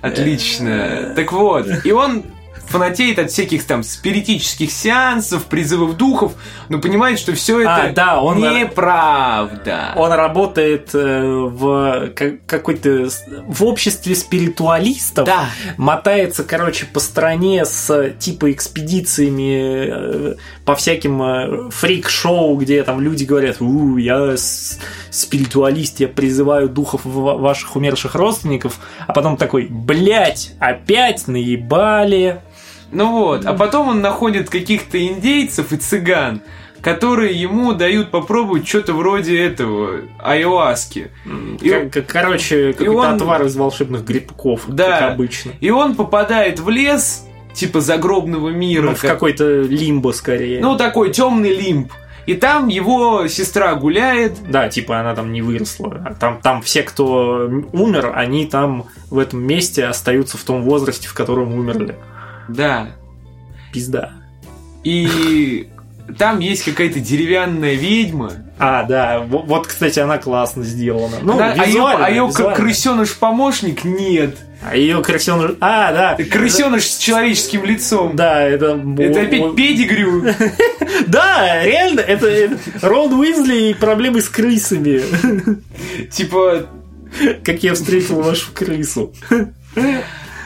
Отлично. Так вот, и он фанатеет от всяких там спиритических сеансов, призывов духов, но понимает, что все это А, да, он- неправда. Он работает э, в ка- какой-то в обществе спиритуалистов. Да. Мотается, короче, по стране с типа экспедициями э, по всяким э, фрик-шоу, где там люди говорят, у, я спиритуалист, я призываю духов ва- ваших умерших родственников, а потом такой, блять, опять наебали. Ну вот, а потом он находит каких-то индейцев и цыган, которые ему дают попробовать что-то вроде этого айоаски. И- К- к- короче, какой-то он- отвар из волшебных грибков, Да. как обычно. И он попадает в лес, типа загробного мира. Ну, в как- какой-то лимбо скорее. Ну, такой темный лимб. И там его сестра гуляет. Да, типа она там не выросла. А Там, там все, кто умер, они там в этом месте остаются в том возрасте, в котором умерли. Да. Пизда. И там есть какая-то деревянная ведьма. А, да, во- вот, кстати, она классно сделана. Ну, Да, а ее, визуально, а ее визуально. крысеныш-помощник нет. А ее крысеныш... А, да. Крысеныш с человеческим лицом. Да, это... Это опять педигрю. Да, реально, это это Рон Уизли и проблемы с крысами. Типа, Как я встретил вашу крысу.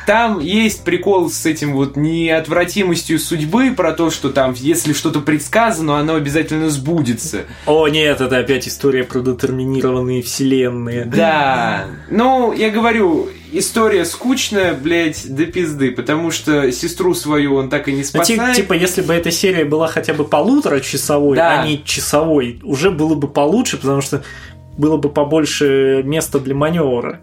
Там есть прикол с этим вот неотвратимостью судьбы, про то, что там, если что-то предсказано, оно обязательно сбудется. О, нет, это опять история про детерминированные вселенные. Да. Ну, я говорю, история скучная, блядь, до пизды, потому что сестру свою он так и не Ну, спасает. типа, если бы эта серия была хотя бы полутора часовой, Да. а не часовой, уже было бы получше, потому что было бы побольше места для маневра.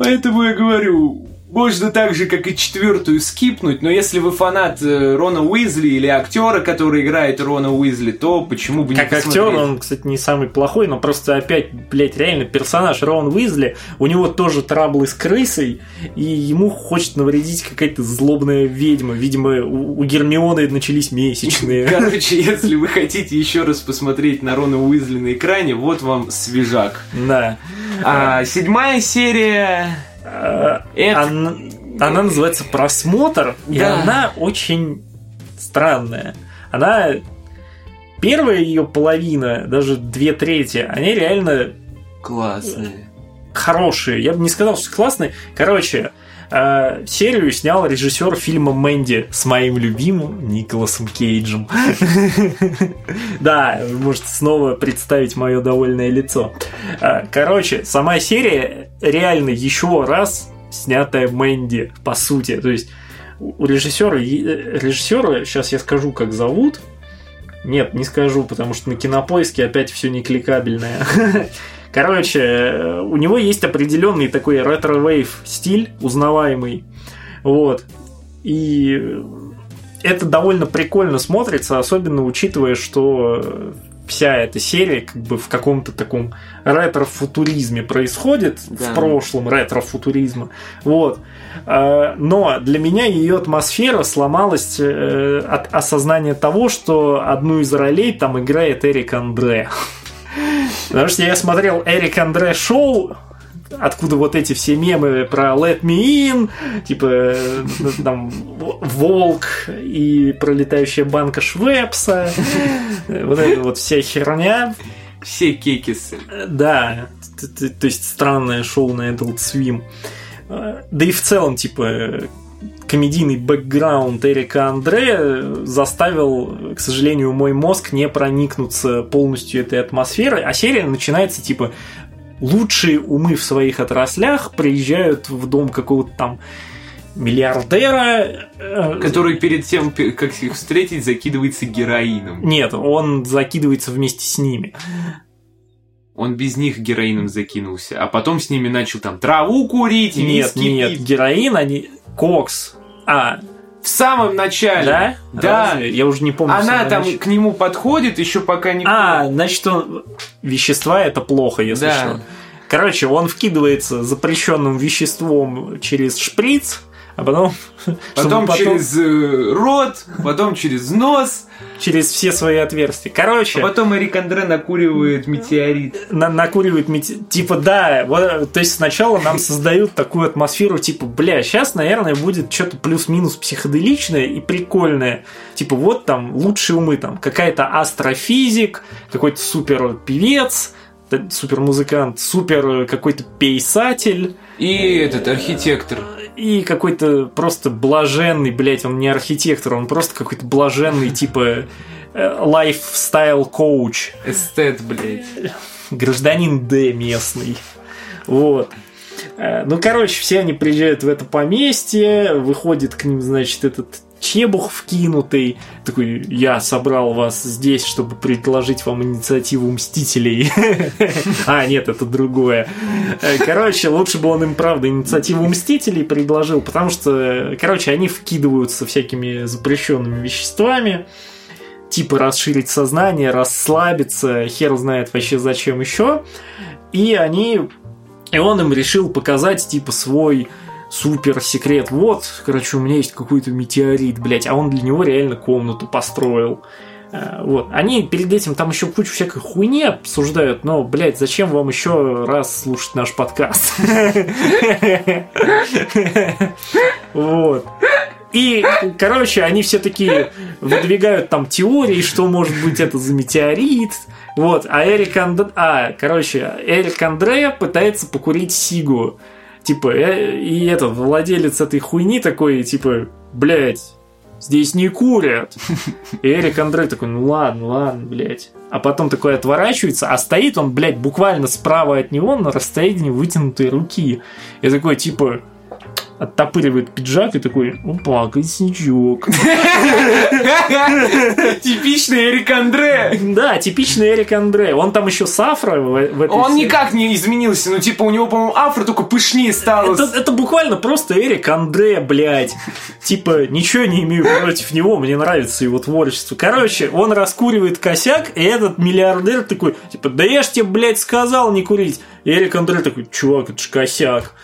Поэтому я говорю, можно так же, как и четвертую, скипнуть, но если вы фанат э, Рона Уизли или актера, который играет Рона Уизли, то почему бы не Как актер, он, кстати, не самый плохой, но просто опять, блядь, реально персонаж Рон Уизли, у него тоже траблы с крысой, и ему хочет навредить какая-то злобная ведьма. Видимо, у, у Гермионы начались месячные. Короче, если вы хотите еще раз посмотреть на Рона Уизли на экране, вот вам свежак. Да. А седьмая серия... А, Это... Она, она называется «Просмотр», и Да. она очень странная. Она... Первая ее половина, даже две трети, они реально Классные. Хорошие. Я бы не сказал, что классные. Короче, э, серию снял режиссер фильма Мэнди с моим любимым Николасом Кейджем. Да, вы можете снова представить мое довольное лицо. Э, короче, сама серия реально еще раз снятая Мэнди, по сути. То есть у режиссера, режиссера, сейчас я скажу, как зовут. Нет, не скажу, потому что на кинопоиске опять все не кликабельное. Короче, у него есть определенный такой retrowave стиль, узнаваемый. Вот. И это довольно прикольно смотрится, особенно учитывая, что вся эта серия как бы в каком-то таком ретро-футуризме происходит, да. в прошлом ретро-футуризма. Вот. А, но для меня ее атмосфера сломалась э, от осознания того, что одну из ролей там играет Эрик Андре. Потому что я смотрел Эрик Андре шоу, откуда вот эти все мемы про Let Me In, типа э, там Волк и пролетающая банка Швепса, вот эта вот вся херня. Все кекисы. Да, то есть странное шоу на Adult Swim. Да и в целом, типа, комедийный бэкграунд Эрика Андре заставил, к сожалению, мой мозг не проникнуться полностью этой атмосферой, а серия начинается типа лучшие умы в своих отраслях приезжают в дом какого-то там миллиардера. Э, Который перед тем, как их встретить, закидывается героином. Нет, он закидывается вместе с ними. Он без них героином закинулся, а потом с ними начал там траву курить и Нет, нет, героин, они... Кокс. А, в самом начале. Да? Да. Разве? Я уже не помню. Она там нач... к нему подходит, еще пока не. А, значит, он... вещества это плохо, если да. что. Короче, он вкидывается запрещенным веществом через шприц, а потом... Потом, потом через э, рот, потом через нос. Через все свои отверстия. Короче... А потом Эрик Андре накуривает метеорит. На накуривает метеорит. Типа, да, вот, то есть сначала нам создают такую атмосферу, типа, бля, сейчас, наверное, будет что-то плюс-минус психоделичное и прикольное. Типа, вот там лучшие умы, там какая-то астрофизик, какой-то супер певец, супер музыкант, супер какой-то пейсатель. И этот архитектор и какой-то просто блаженный, блядь, он не архитектор, он просто какой-то блаженный, типа лайфстайл коуч. Эстет, блядь. Гражданин Д местный. Вот. Э, ну, короче, все они приезжают в это поместье, выходит к ним, значит, этот чебух вкинутый. Такой, я собрал вас здесь, чтобы предложить вам инициативу Мстителей. А, нет, это другое. Э, короче, лучше бы он им, правда, инициативу Мстителей предложил, потому что, короче, они вкидываются всякими запрещенными веществами типа расширить сознание, расслабиться, хер знает вообще зачем еще. И они... И он им решил показать, типа, свой супер секрет. Вот, короче, у меня есть какой-то метеорит, блядь, а он для него реально комнату построил. Э, вот. Они перед этим там еще кучу всякой хуйни обсуждают, но, блядь, зачем вам еще раз слушать наш подкаст? Вот. И, короче, они все такие выдвигают там теории, что может быть это за метеорит. Вот, а Эрик Андре... А, короче, Эрик Андре пытается покурить сигу. Типа, э, и этот владелец этой хуйни такой, типа, блядь, здесь не курят. И Эрик Андре такой, ну ладно, ладно, блядь. А потом такой отворачивается, а стоит он, блядь, буквально справа от него на расстоянии вытянутой руки. И такой, типа, оттопыривает пиджак и такой, опа, косничок. Типичный Эрик Андре. Да, типичный Эрик Андре. Он там еще с афро в, этой Он никак не изменился, ну типа у него, по-моему, афро только пышнее стало. Это, это буквально просто Эрик Андре, блядь. Типа, ничего не имею против него, мне нравится его творчество. Короче, он раскуривает косяк, и этот миллиардер такой, типа, да я ж тебе, блядь, сказал не курить. И Эрик Андре такой, чувак, это ж косяк.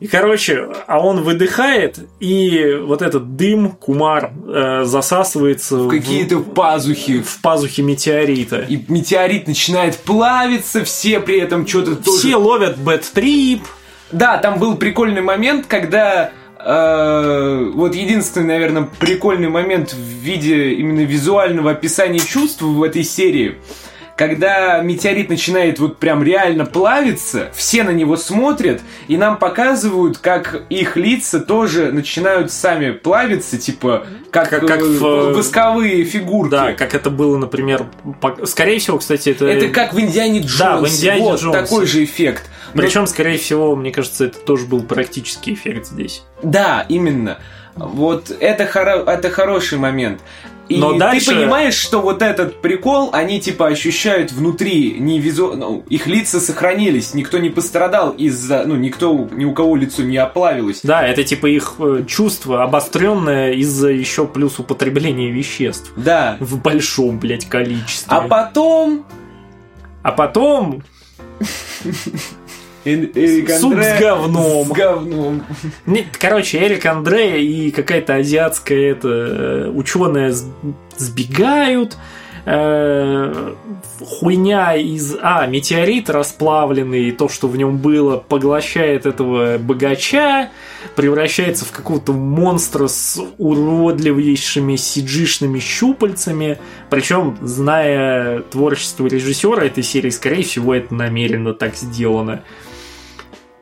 И, короче, а он выдыхает, и вот этот дым, кумар, э, засасывается в какие-то в, пазухи. В пазухи метеорита. И метеорит начинает плавиться, все при этом что-то тоже... Все ловят бэт-трип. Да, там был прикольный момент, когда э, вот единственный, наверное, прикольный момент в виде именно визуального описания чувств в этой серии – когда метеорит начинает вот прям реально плавиться, все на него смотрят, и нам показывают, как их лица тоже начинают сами плавиться, типа, как, Как- как э, в- восковые фигурки. Да, как это было, например, по- скорее всего, кстати, это... Это как в Индиане Джонсе. Да, в «Индиане вот, Джонсе». такой же эффект. Но- Причем, скорее всего, мне кажется, это тоже был практический эффект здесь. Да, именно. Вот это, хоро- это хороший момент. И Но ты дальше- понимаешь, что вот этот прикол, они типа ощущают внутри, не визу... ну, их лица сохранились, никто не пострадал из-за, ну, никто, ни у кого лицо не оплавилось. Да, это типа их э, чувство обостренное из-за еще плюс употребления веществ Да. в большом, блядь, количестве. А потом... А потом Эрик суп Андре с говном. С говном. Не, короче, Эрик Андрея и какая-то азиатская это ученая сбегают. э, хуйня из... А, метеорит расплавленный, и то, что в нем было, поглощает этого богача, превращается в какого-то монстра с уродливейшими сиджишными щупальцами. Причем, зная творчество режиссера этой серии, скорее всего, это намеренно так сделано.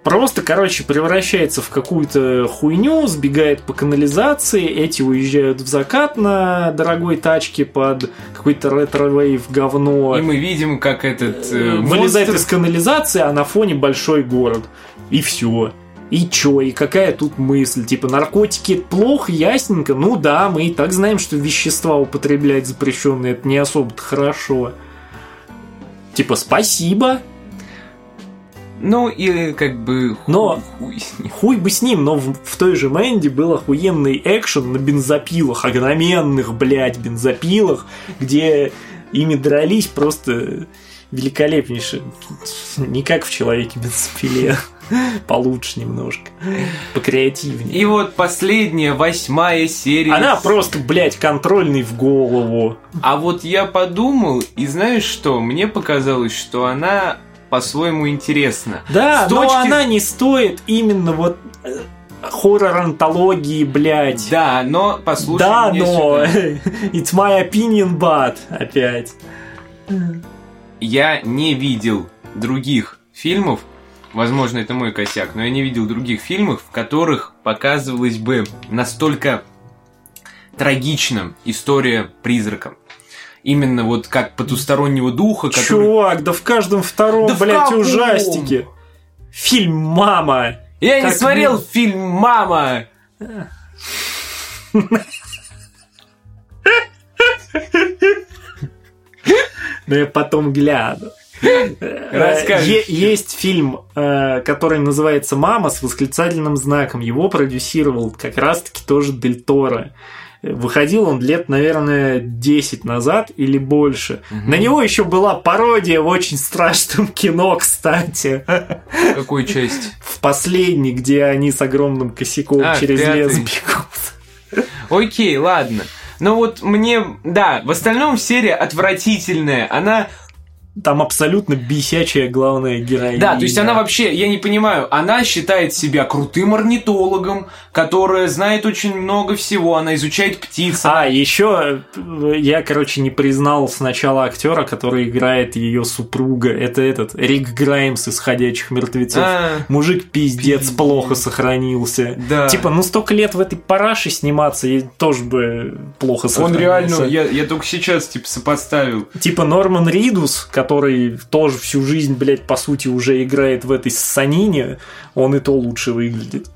Просто, короче, превращается в какую-то хуйню, сбегает по канализации, эти уезжают в закат на дорогой тачке под какой-то ретро-вейв говно. И мы видим, как этот э, Вылезает монстр- из канализации, а на фоне большой город. И все. И чё, и какая тут мысль? Типа, наркотики это плохо, ясненько. Ну да, мы и так знаем, что вещества употреблять запрещенные, это не особо хорошо. Типа, спасибо. Ну, и как бы... хуй- Но- хуй с ним. Хуй бы с ним, но в, в той же Мэнди был охуенный экшен на бензопилах, огроменных, блядь, бензопилах, где ими дрались просто великолепнейше. Не как в человеке бензопиле. Получше немножко. Покреативнее. И вот последняя, восьмая серия. Она просто, блядь, контрольный в голову. А вот я подумал, и знаешь что? Мне показалось, что она по-своему интересна. Да, С но точки- она не стоит именно вот э, хоррор-антологии, блядь. Да, но послушай Да, но сюда. it's my opinion, but опять. Я не видел других фильмов, возможно, это мой косяк, но я не видел других фильмов, в которых показывалась бы настолько трагичным история призрака. Именно вот как потустороннего духа, который... Чувак, да в каждом втором, Да блядь, ужастике. Фильм «Мама». Я не как смотрел мил- фильм «Мама». Но я потом гляну. Есть фильм, э, который называется «Мама» с восклицательным знаком. Его продюсировал как раз-таки тоже Дель Торо. Выходил он лет, наверное, 10 назад или больше. На него еще была пародия в очень страшном кино, кстати. Какую часть? В последней, где они с огромным косяком А, через пятый. лес бегут. Окей, ладно. Ну вот мне, да, в остальном серия отвратительная. Она Там абсолютно бесячая главная героиня. Да, то есть она вообще, я не понимаю, она считает себя крутым орнитологом, которая знает очень много всего, она изучает птиц. А, еще я, короче, не признал сначала актера, который играет ее супруга. Это этот Рик Граймс из «Ходячих мертвецов». А, Мужик пиздец, Пиздец. плохо сохранился. да. Типа, ну столько лет в этой параше сниматься, и тоже бы плохо он сохранился. реально, я, я только сейчас типа сопоставил. Типа Норман Ридус, который тоже всю жизнь, блядь, по сути уже играет в этой ссанине, он и то лучше выглядит.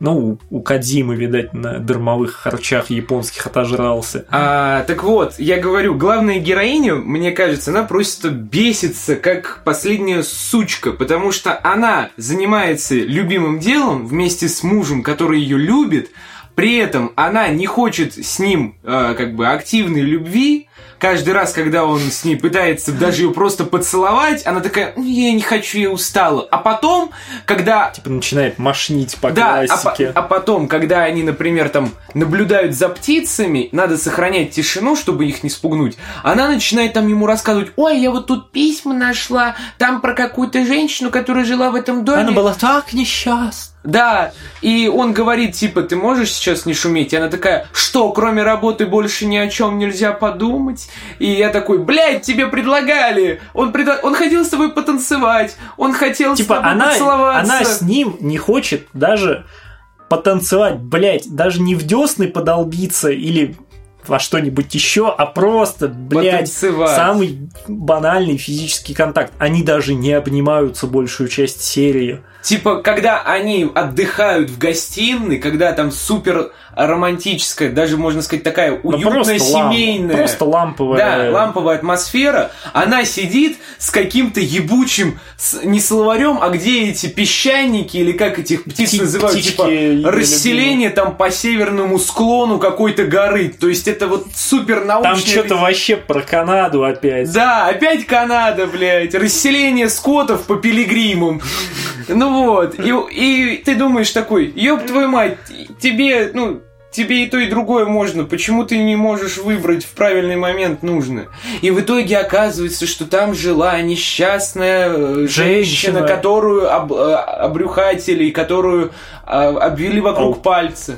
Ну, у Кадзимы, видать, на дармовых харчах японских отожрался. А, так вот, я говорю, главная героиня, мне кажется, она просто бесится, как последняя сучка, потому что она занимается любимым делом вместе с мужем, который ее любит, при этом она не хочет с ним э, как бы активной любви. Каждый раз, когда он с ней пытается даже ее просто поцеловать, она такая, «Ну, я не хочу, я устала. А потом, когда Типа начинает мошнить по да, а, по- классике. а потом, когда они, например, там наблюдают за птицами, надо сохранять тишину, чтобы их не спугнуть. Она начинает там ему рассказывать, ой, я вот тут письма нашла, там про какую-то женщину, которая жила в этом доме. Она была так несчастна. Да, и он говорит, типа, ты можешь сейчас не шуметь? И она такая, что, кроме работы больше ни о чем нельзя подумать? И я такой, блядь, тебе предлагали! Он, предла... он хотел с тобой потанцевать, он хотел типа, с тобой она, поцеловаться. она с ним не хочет даже потанцевать, блядь, даже не в десны подолбиться или во что-нибудь еще, а просто, блядь, самый банальный физический контакт. Они даже не обнимаются большую часть серии. Типа, когда они отдыхают в гостиной, когда там супер романтическая, даже можно сказать такая Ну, уютная, просто семейная. просто ламповая. Да, ламповая атмосфера. Она сидит с каким-то ебучим, не словарем, а где эти песчаники или как этих птиц Пти- называют, типа расселение там по северному склону какой-то горы. То есть это вот супер научное. Там что-то вообще про Канаду опять. Да, опять Канада, блядь. Расселение скотов по пилигримам. Ну вот. И, и ты думаешь такой, ёб твою мать, тебе, ну, тебе и то, и другое можно. Почему ты не можешь выбрать в правильный момент нужно? И в итоге оказывается, что там жила несчастная э, женщина, Женщина. которую об- э, обрюхатили, которую а, обвели вокруг Ау. пальца.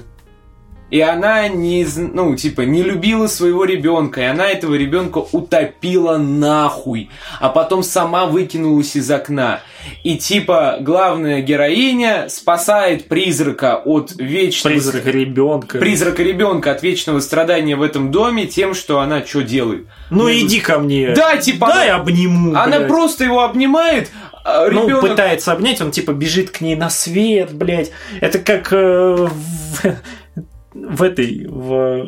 И она не, ну, типа, не любила своего ребенка, и она этого ребенка утопила нахуй, а потом сама выкинулась из окна. И типа, главная героиня спасает призрака от вечного... Призрак ребенка. Призрака ребенка от вечного страдания в этом доме тем, что она что делает? Ну иди ко мне. Да, типа, Дай она- обниму. Она блядь. просто его обнимает, а Ну, пытается обнять, он типа бежит к ней на свет, блядь. Это как э, в, в этой, в...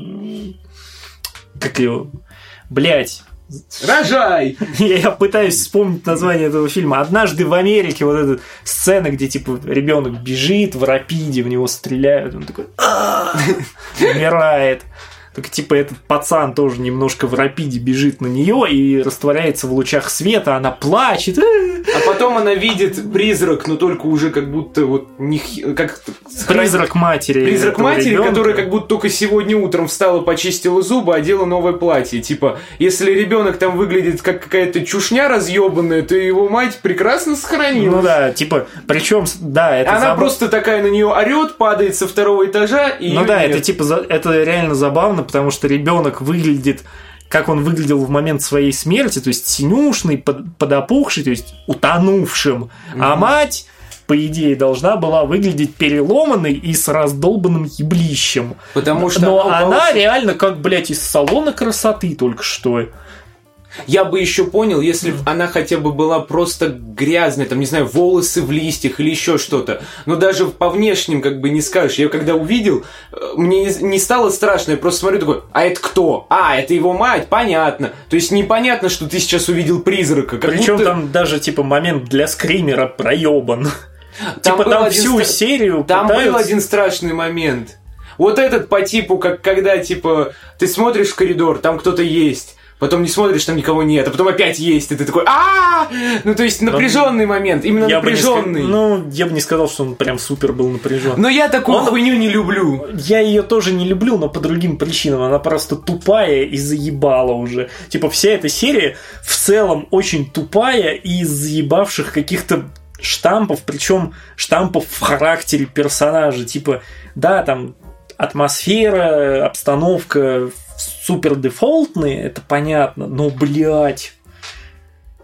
Как ее... Блядь. Рожай! Я пытаюсь вспомнить название этого фильма. Однажды в Америке вот эта сцена, где типа ребенок бежит в рапиде, в него стреляют, он такой «А!» умирает. Только типа этот пацан тоже немножко в рапиде бежит на нее и растворяется в лучах света, она плачет. Потом она видит призрак, но только уже как будто вот не как Призрак матери. Призрак матери, ребенка. которая как будто только сегодня утром встала, почистила зубы, одела новое платье. Типа, если ребенок там выглядит как какая-то чушня разъебанная, то его мать прекрасно сохранила. Ну да, типа, причем, да, это Она забав- просто такая на нее орет, падает со второго этажа и. Ну да, нет. это типа, это реально забавно, потому что ребенок выглядит как он выглядел в момент своей смерти, то есть синюшный, под, подопухший, то есть утонувшим. А мать, по идее, должна была выглядеть переломанной и с раздолбанным еблищем. Потому что Но она реально как, блядь, из салона красоты только что. Я бы еще понял, если бы она хотя бы была просто грязная, там, не знаю, волосы в листьях или еще что-то. Но даже по внешним как бы не скажешь. Я когда увидел, э, мне не- стало страшно. Я просто смотрю такой, а это кто? А, это его мать, понятно. То есть непонятно, что ты сейчас увидел призрака. Причем будто там даже типа момент для скримера проебан. там типа был там всю стра- серию Там был пытаются- один страшный момент. Вот этот по типу, как когда, типа, ты смотришь в коридор, там кто-то есть. Потом не смотришь, там никого нет, а потом опять есть, и ты такой а Ну, то есть напряженный момент, именно Я бы напряженный. Ну, я бы не сказал, что он прям супер был напряжен. Но я такую Он- хуйню не люблю. Я ее тоже не люблю, но по другим причинам. Она просто тупая и заебала уже. Типа вся эта серия в целом очень тупая и из заебавших каких-то штампов, причем штампов в характере персонажа. Типа, да, там атмосфера, обстановка супер дефолтные, это понятно, но, блядь,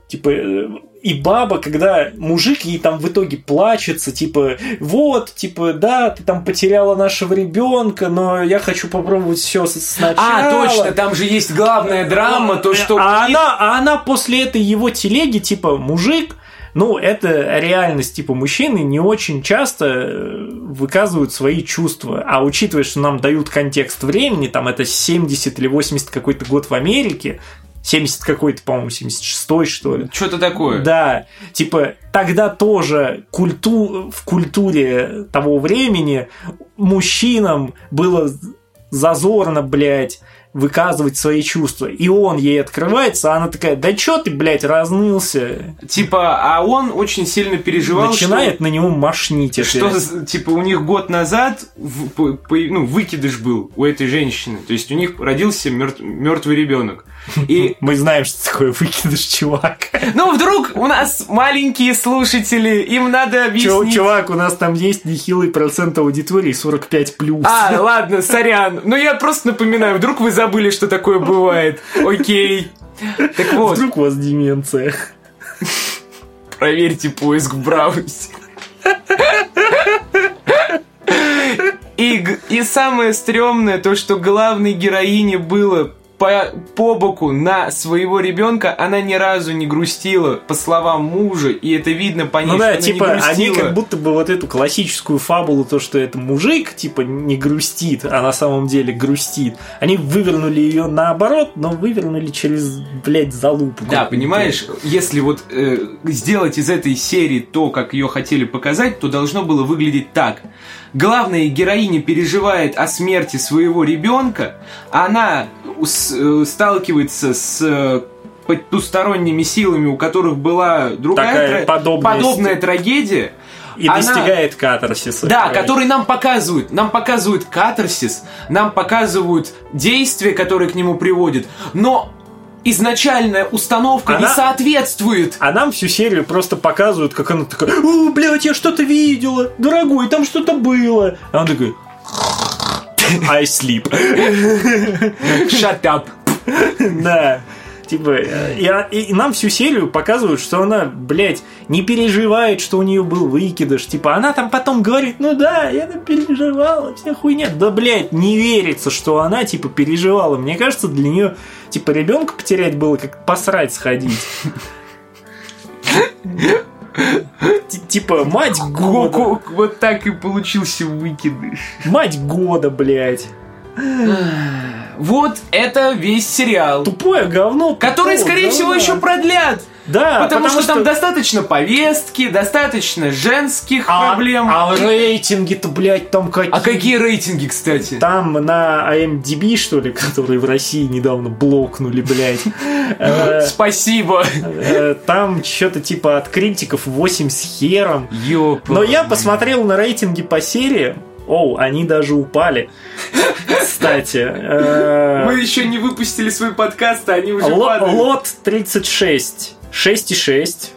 типа, э, и баба, когда мужик ей там в итоге плачется, типа, вот, типа, да, ты там потеряла нашего ребенка, но я хочу попробовать все сначала. А, точно, там же есть главная драма, то, что... А она, а она после этой его телеги, типа, мужик, ну, это реальность, типа, мужчины не очень часто э, выказывают свои чувства. А учитывая, что нам дают контекст времени, там это 70 или 80 какой-то год в Америке, 70 какой-то, по-моему, 76 что ли. Что-то такое. Да, типа тогда тоже культу... в культуре того времени мужчинам было зазорно, блядь, выказывать свои чувства. И он ей открывается, а она такая, да чё ты, блядь, разнылся? Типа, а он очень сильно переживал, Начинает на него мошнить. что, опять. что, типа, у них год назад в- по- по- ну, выкидыш был у этой женщины. То есть у них родился мертвый ребенок. И Мы знаем, что такое выкидыш, чувак. Ну, вдруг у нас маленькие слушатели, им надо объяснить. Чувак, у нас там есть нехилый процент аудитории 45 плюс. А, ладно, сорян. Ну, я просто напоминаю, вдруг вы забыли, что такое бывает. Окей. Так вот. Вдруг у вас деменция. Проверьте поиск в браузере. И, и самое стрёмное, то, что главной героине было по, по боку на своего ребенка, она ни разу не грустила, по словам мужа, и это видно по ней, Ну да, что типа, они как будто бы вот эту классическую фабулу, то, что это мужик, типа, не грустит, а на самом деле грустит. Они вывернули ее наоборот, но вывернули через, блядь, залупу. Да, понимаешь, если вот э, сделать из этой серии то, как ее хотели показать, то должно было выглядеть так. Главная героиня переживает о смерти своего ребенка, она с- сталкивается с э, потусторонними силами, у которых была другая Такая тра- подобная трагедия. И Она- достигает катарсиса. Да, короче. который нам показывают. Нам показывают катарсис, нам показывают действия, которые к нему приводят. Но изначальная установка не Она- соответствует. А нам всю серию просто показывают, как она такая, о, блядь, я что-то видела, дорогой, там что-то было. А он такой, I sleep. Shut up. Да. Типа, э, и, и нам всю серию показывают, что она, блядь, не переживает, что у нее был выкидыш. Типа, она там потом говорит, ну да, я там переживала, вся хуйня. Да, блядь, не верится, что она, типа, переживала. Мне кажется, для нее, типа, ребенка потерять было как посрать сходить. Ти- Типа, мать года. Вот так и получился выкидыш. Мать года, блядь. Вот это весь сериал. Тупое говно. Который, скорее всего, еще продлят. Да, потому, что, там достаточно повестки, достаточно женских А- проблем. А, рейтинги-то, блядь, там какие. А какие рейтинги, кстати? Там на IMDb, что ли, которые в России недавно блокнули, блядь. э, Спасибо. э, Там что-то типа от критиков 8 с хером. Но я посмотрел на рейтинги по серии. Оу, они даже упали. Кстати. э, Мы еще не выпустили свой подкаст, а они уже падают. Лот 36. 6,6.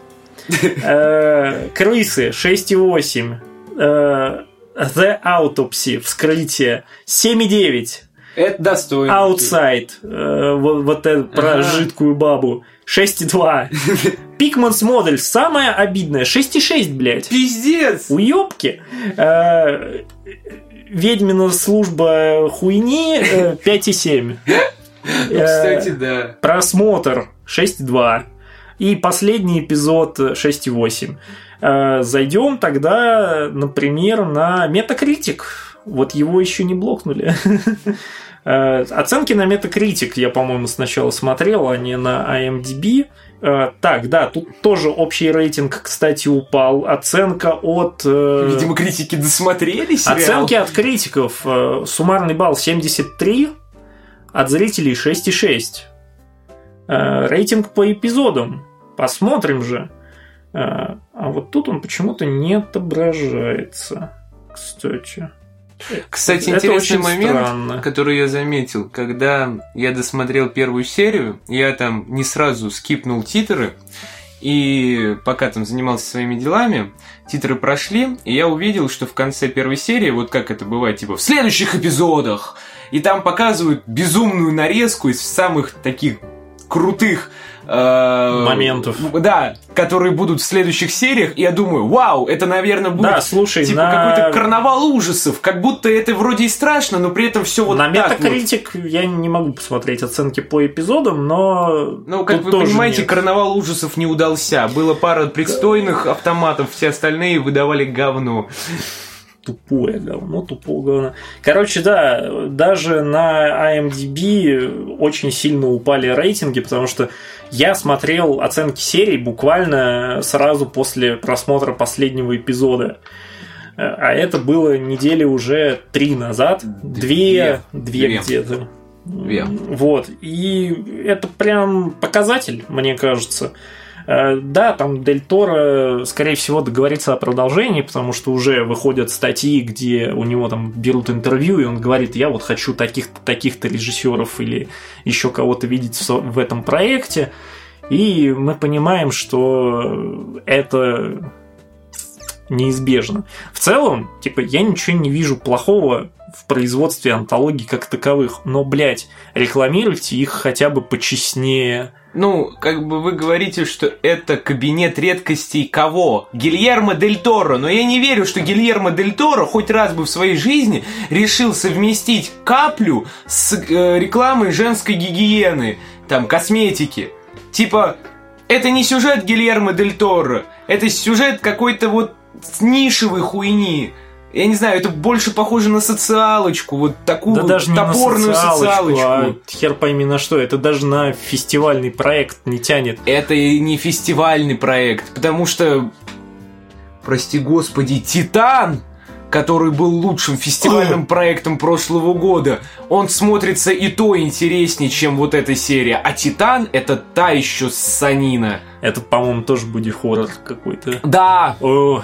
Э, Крысы 6,8. Э, The Autopsy. Вскрытие 7,9. Это достойно. Outside. э, Вот, вот это про Ага. жидкую бабу. 6,2. Пикманс модель. Самое обидное. 6,6, блядь. Пиздец. Уёбки. Э, Ведьмина служба хуйни э, 5,7. Ну, кстати, да. Просмотр 6,2. И последний эпизод 6,8. Э, Зайдем тогда, например, на Metacritic. Вот его еще не блокнули. Э, Оценки на Metacritic я, по-моему, сначала смотрел, а не на IMDb. Э, Так, да, тут тоже общий рейтинг, кстати, упал. Оценка от... Видимо, критики досмотрели сериал. Оценки от критиков. Суммарный балл 73, от зрителей 6,6. Э, Рейтинг по эпизодам. Посмотрим же. Э, А вот тут он почему-то не отображается. Кстати. Кстати, Это интересный момент, странно. который я заметил, когда я досмотрел первую серию, я там не сразу скипнул титры, и пока там занимался своими делами, титры прошли, и я увидел, что в конце первой серии, вот как это бывает, типа в следующих эпизодах, и там показывают безумную нарезку из самых таких крутых э, Моментов. Да, которые будут в следующих сериях, и я думаю, вау, это, наверное, будет Да, слушай, типа на... какой-то карнавал ужасов, как будто это вроде и страшно, но при этом все вот на так вот. Metacritic я не могу посмотреть оценки по эпизодам, но... Ну, как вы понимаете, нет. карнавал ужасов не удался. Было пара предстойных автоматов, все остальные выдавали говно. Тупое говно, тупое говно. Короче, да, даже на IMDb очень сильно упали рейтинги, потому что я смотрел оценки серий буквально сразу после просмотра последнего эпизода. А это было недели уже три назад. Две, Две. две, Две. где-то. Две. Вот. И это прям показатель, мне кажется. Э, Да, там Дель Торо, скорее всего, договорится о продолжении, потому что уже выходят статьи, где у него там берут интервью, и он говорит, я вот хочу таких-то таких режиссеров или еще кого-то видеть в этом проекте. И мы понимаем, что это неизбежно. В целом, типа, я ничего не вижу плохого в производстве антологий как таковых, но, блядь, рекламируйте их хотя бы почестнее. Ну, как бы вы говорите, что это кабинет редкостей кого? Гильермо Дель Торо. Но я не верю, что Гильермо Дель Торо хоть раз бы в своей жизни решил совместить каплю с э, рекламой женской гигиены, там, косметики. Типа, это не сюжет Гильермо Дель Торо, это сюжет какой-то вот нишевой хуйни. Я не знаю, это больше похоже на социалочку, вот такую Да вот даже топорную социалочку, социалочку. а хер пойми на что. Это даже на фестивальный проект не тянет. Это и не фестивальный проект, потому что, прости господи, Титан, который был лучшим фестивальным проектом прошлого года, он смотрится и то интереснее, чем вот эта серия. А Титан это та еще санина. Это, по-моему, тоже будет хоррор какой-то. Да, О.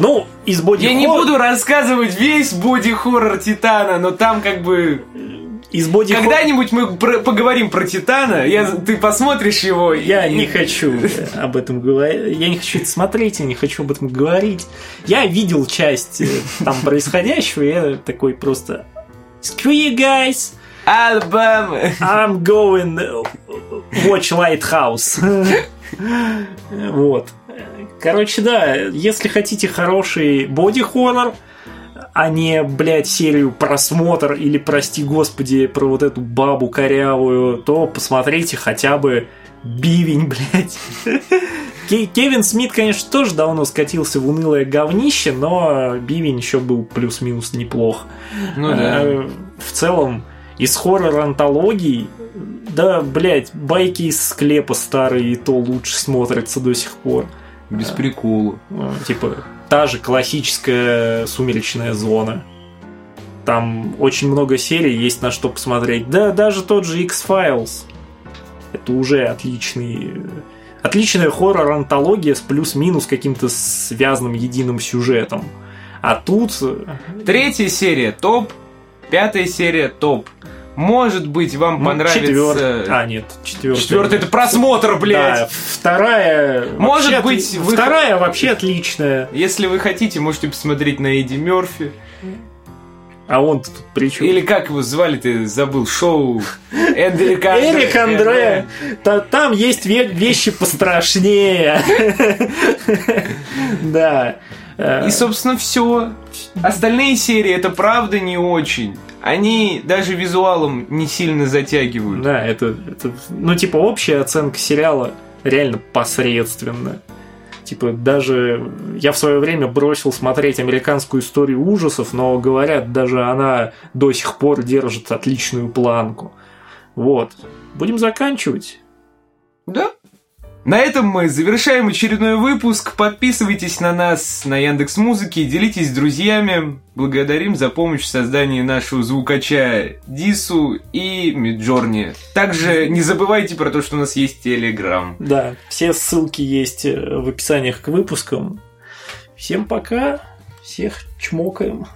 Ну, из боди я не буду рассказывать весь боди-хоррор Титана, но там как бы... Из боди Когда-нибудь мы про- поговорим про Титана, я, ты посмотришь его. Я и- не хочу об этом говорить. Я не хочу это смотреть, я не хочу об этом говорить. Я видел часть э, там происходящего, я такой просто... Screw you guys! Алабама. I'm going watch Lighthouse. Вот. Короче, да, если хотите хороший боди-хоррор, а не, блядь, серию просмотр или, прости господи, про вот эту бабу корявую, то посмотрите хотя бы Бивень, блядь. Ке- Кевин Смит, конечно, тоже давно скатился в унылое говнище, но Бивень еще был плюс-минус неплох. Ну да. Э, В целом, из хоррор-антологий, да, блядь, байки из склепа старые и то лучше смотрятся до сих пор. Без прикола. Э, Типа, та же классическая сумеречная зона. Там очень много серий, есть на что посмотреть. Да, даже тот же X-Files. Это уже отличный... Отличная хоррор-антология с плюс-минус каким-то связанным единым сюжетом. А тут... Третья серия топ, пятая серия топ. Может быть, вам ну, понравится... четвёр- А, нет, четвертая. Четвертый это просмотр, Да, блядь. вторая... Может вообще быть, отли- вы- Вторая вообще отличная. Если вы хотите, можете посмотреть на Эдди Мерфи. А он тут при чем? Или как его звали, ты забыл, шоу Эрик Андре. Эрик Андре. Та- Там есть ве- вещи пострашнее. Да. И, собственно, все. Остальные серии это правда не очень. Они даже визуалом не сильно затягивают. Да, это, это, ну, типа, общая оценка сериала реально посредственная. Типа, даже я в свое время бросил смотреть американскую историю ужасов, но говорят, даже она до сих пор держит отличную планку. Вот. Будем заканчивать. Да. На этом мы завершаем очередной выпуск. Подписывайтесь на нас на Яндекс Музыке, делитесь с друзьями. Благодарим за помощь в создании нашего звукача Дису и Миджорни. Также не забывайте про то, что у нас есть Телеграм. Да, все ссылки есть э, в описаниях к выпускам. Всем пока, всех чмокаем.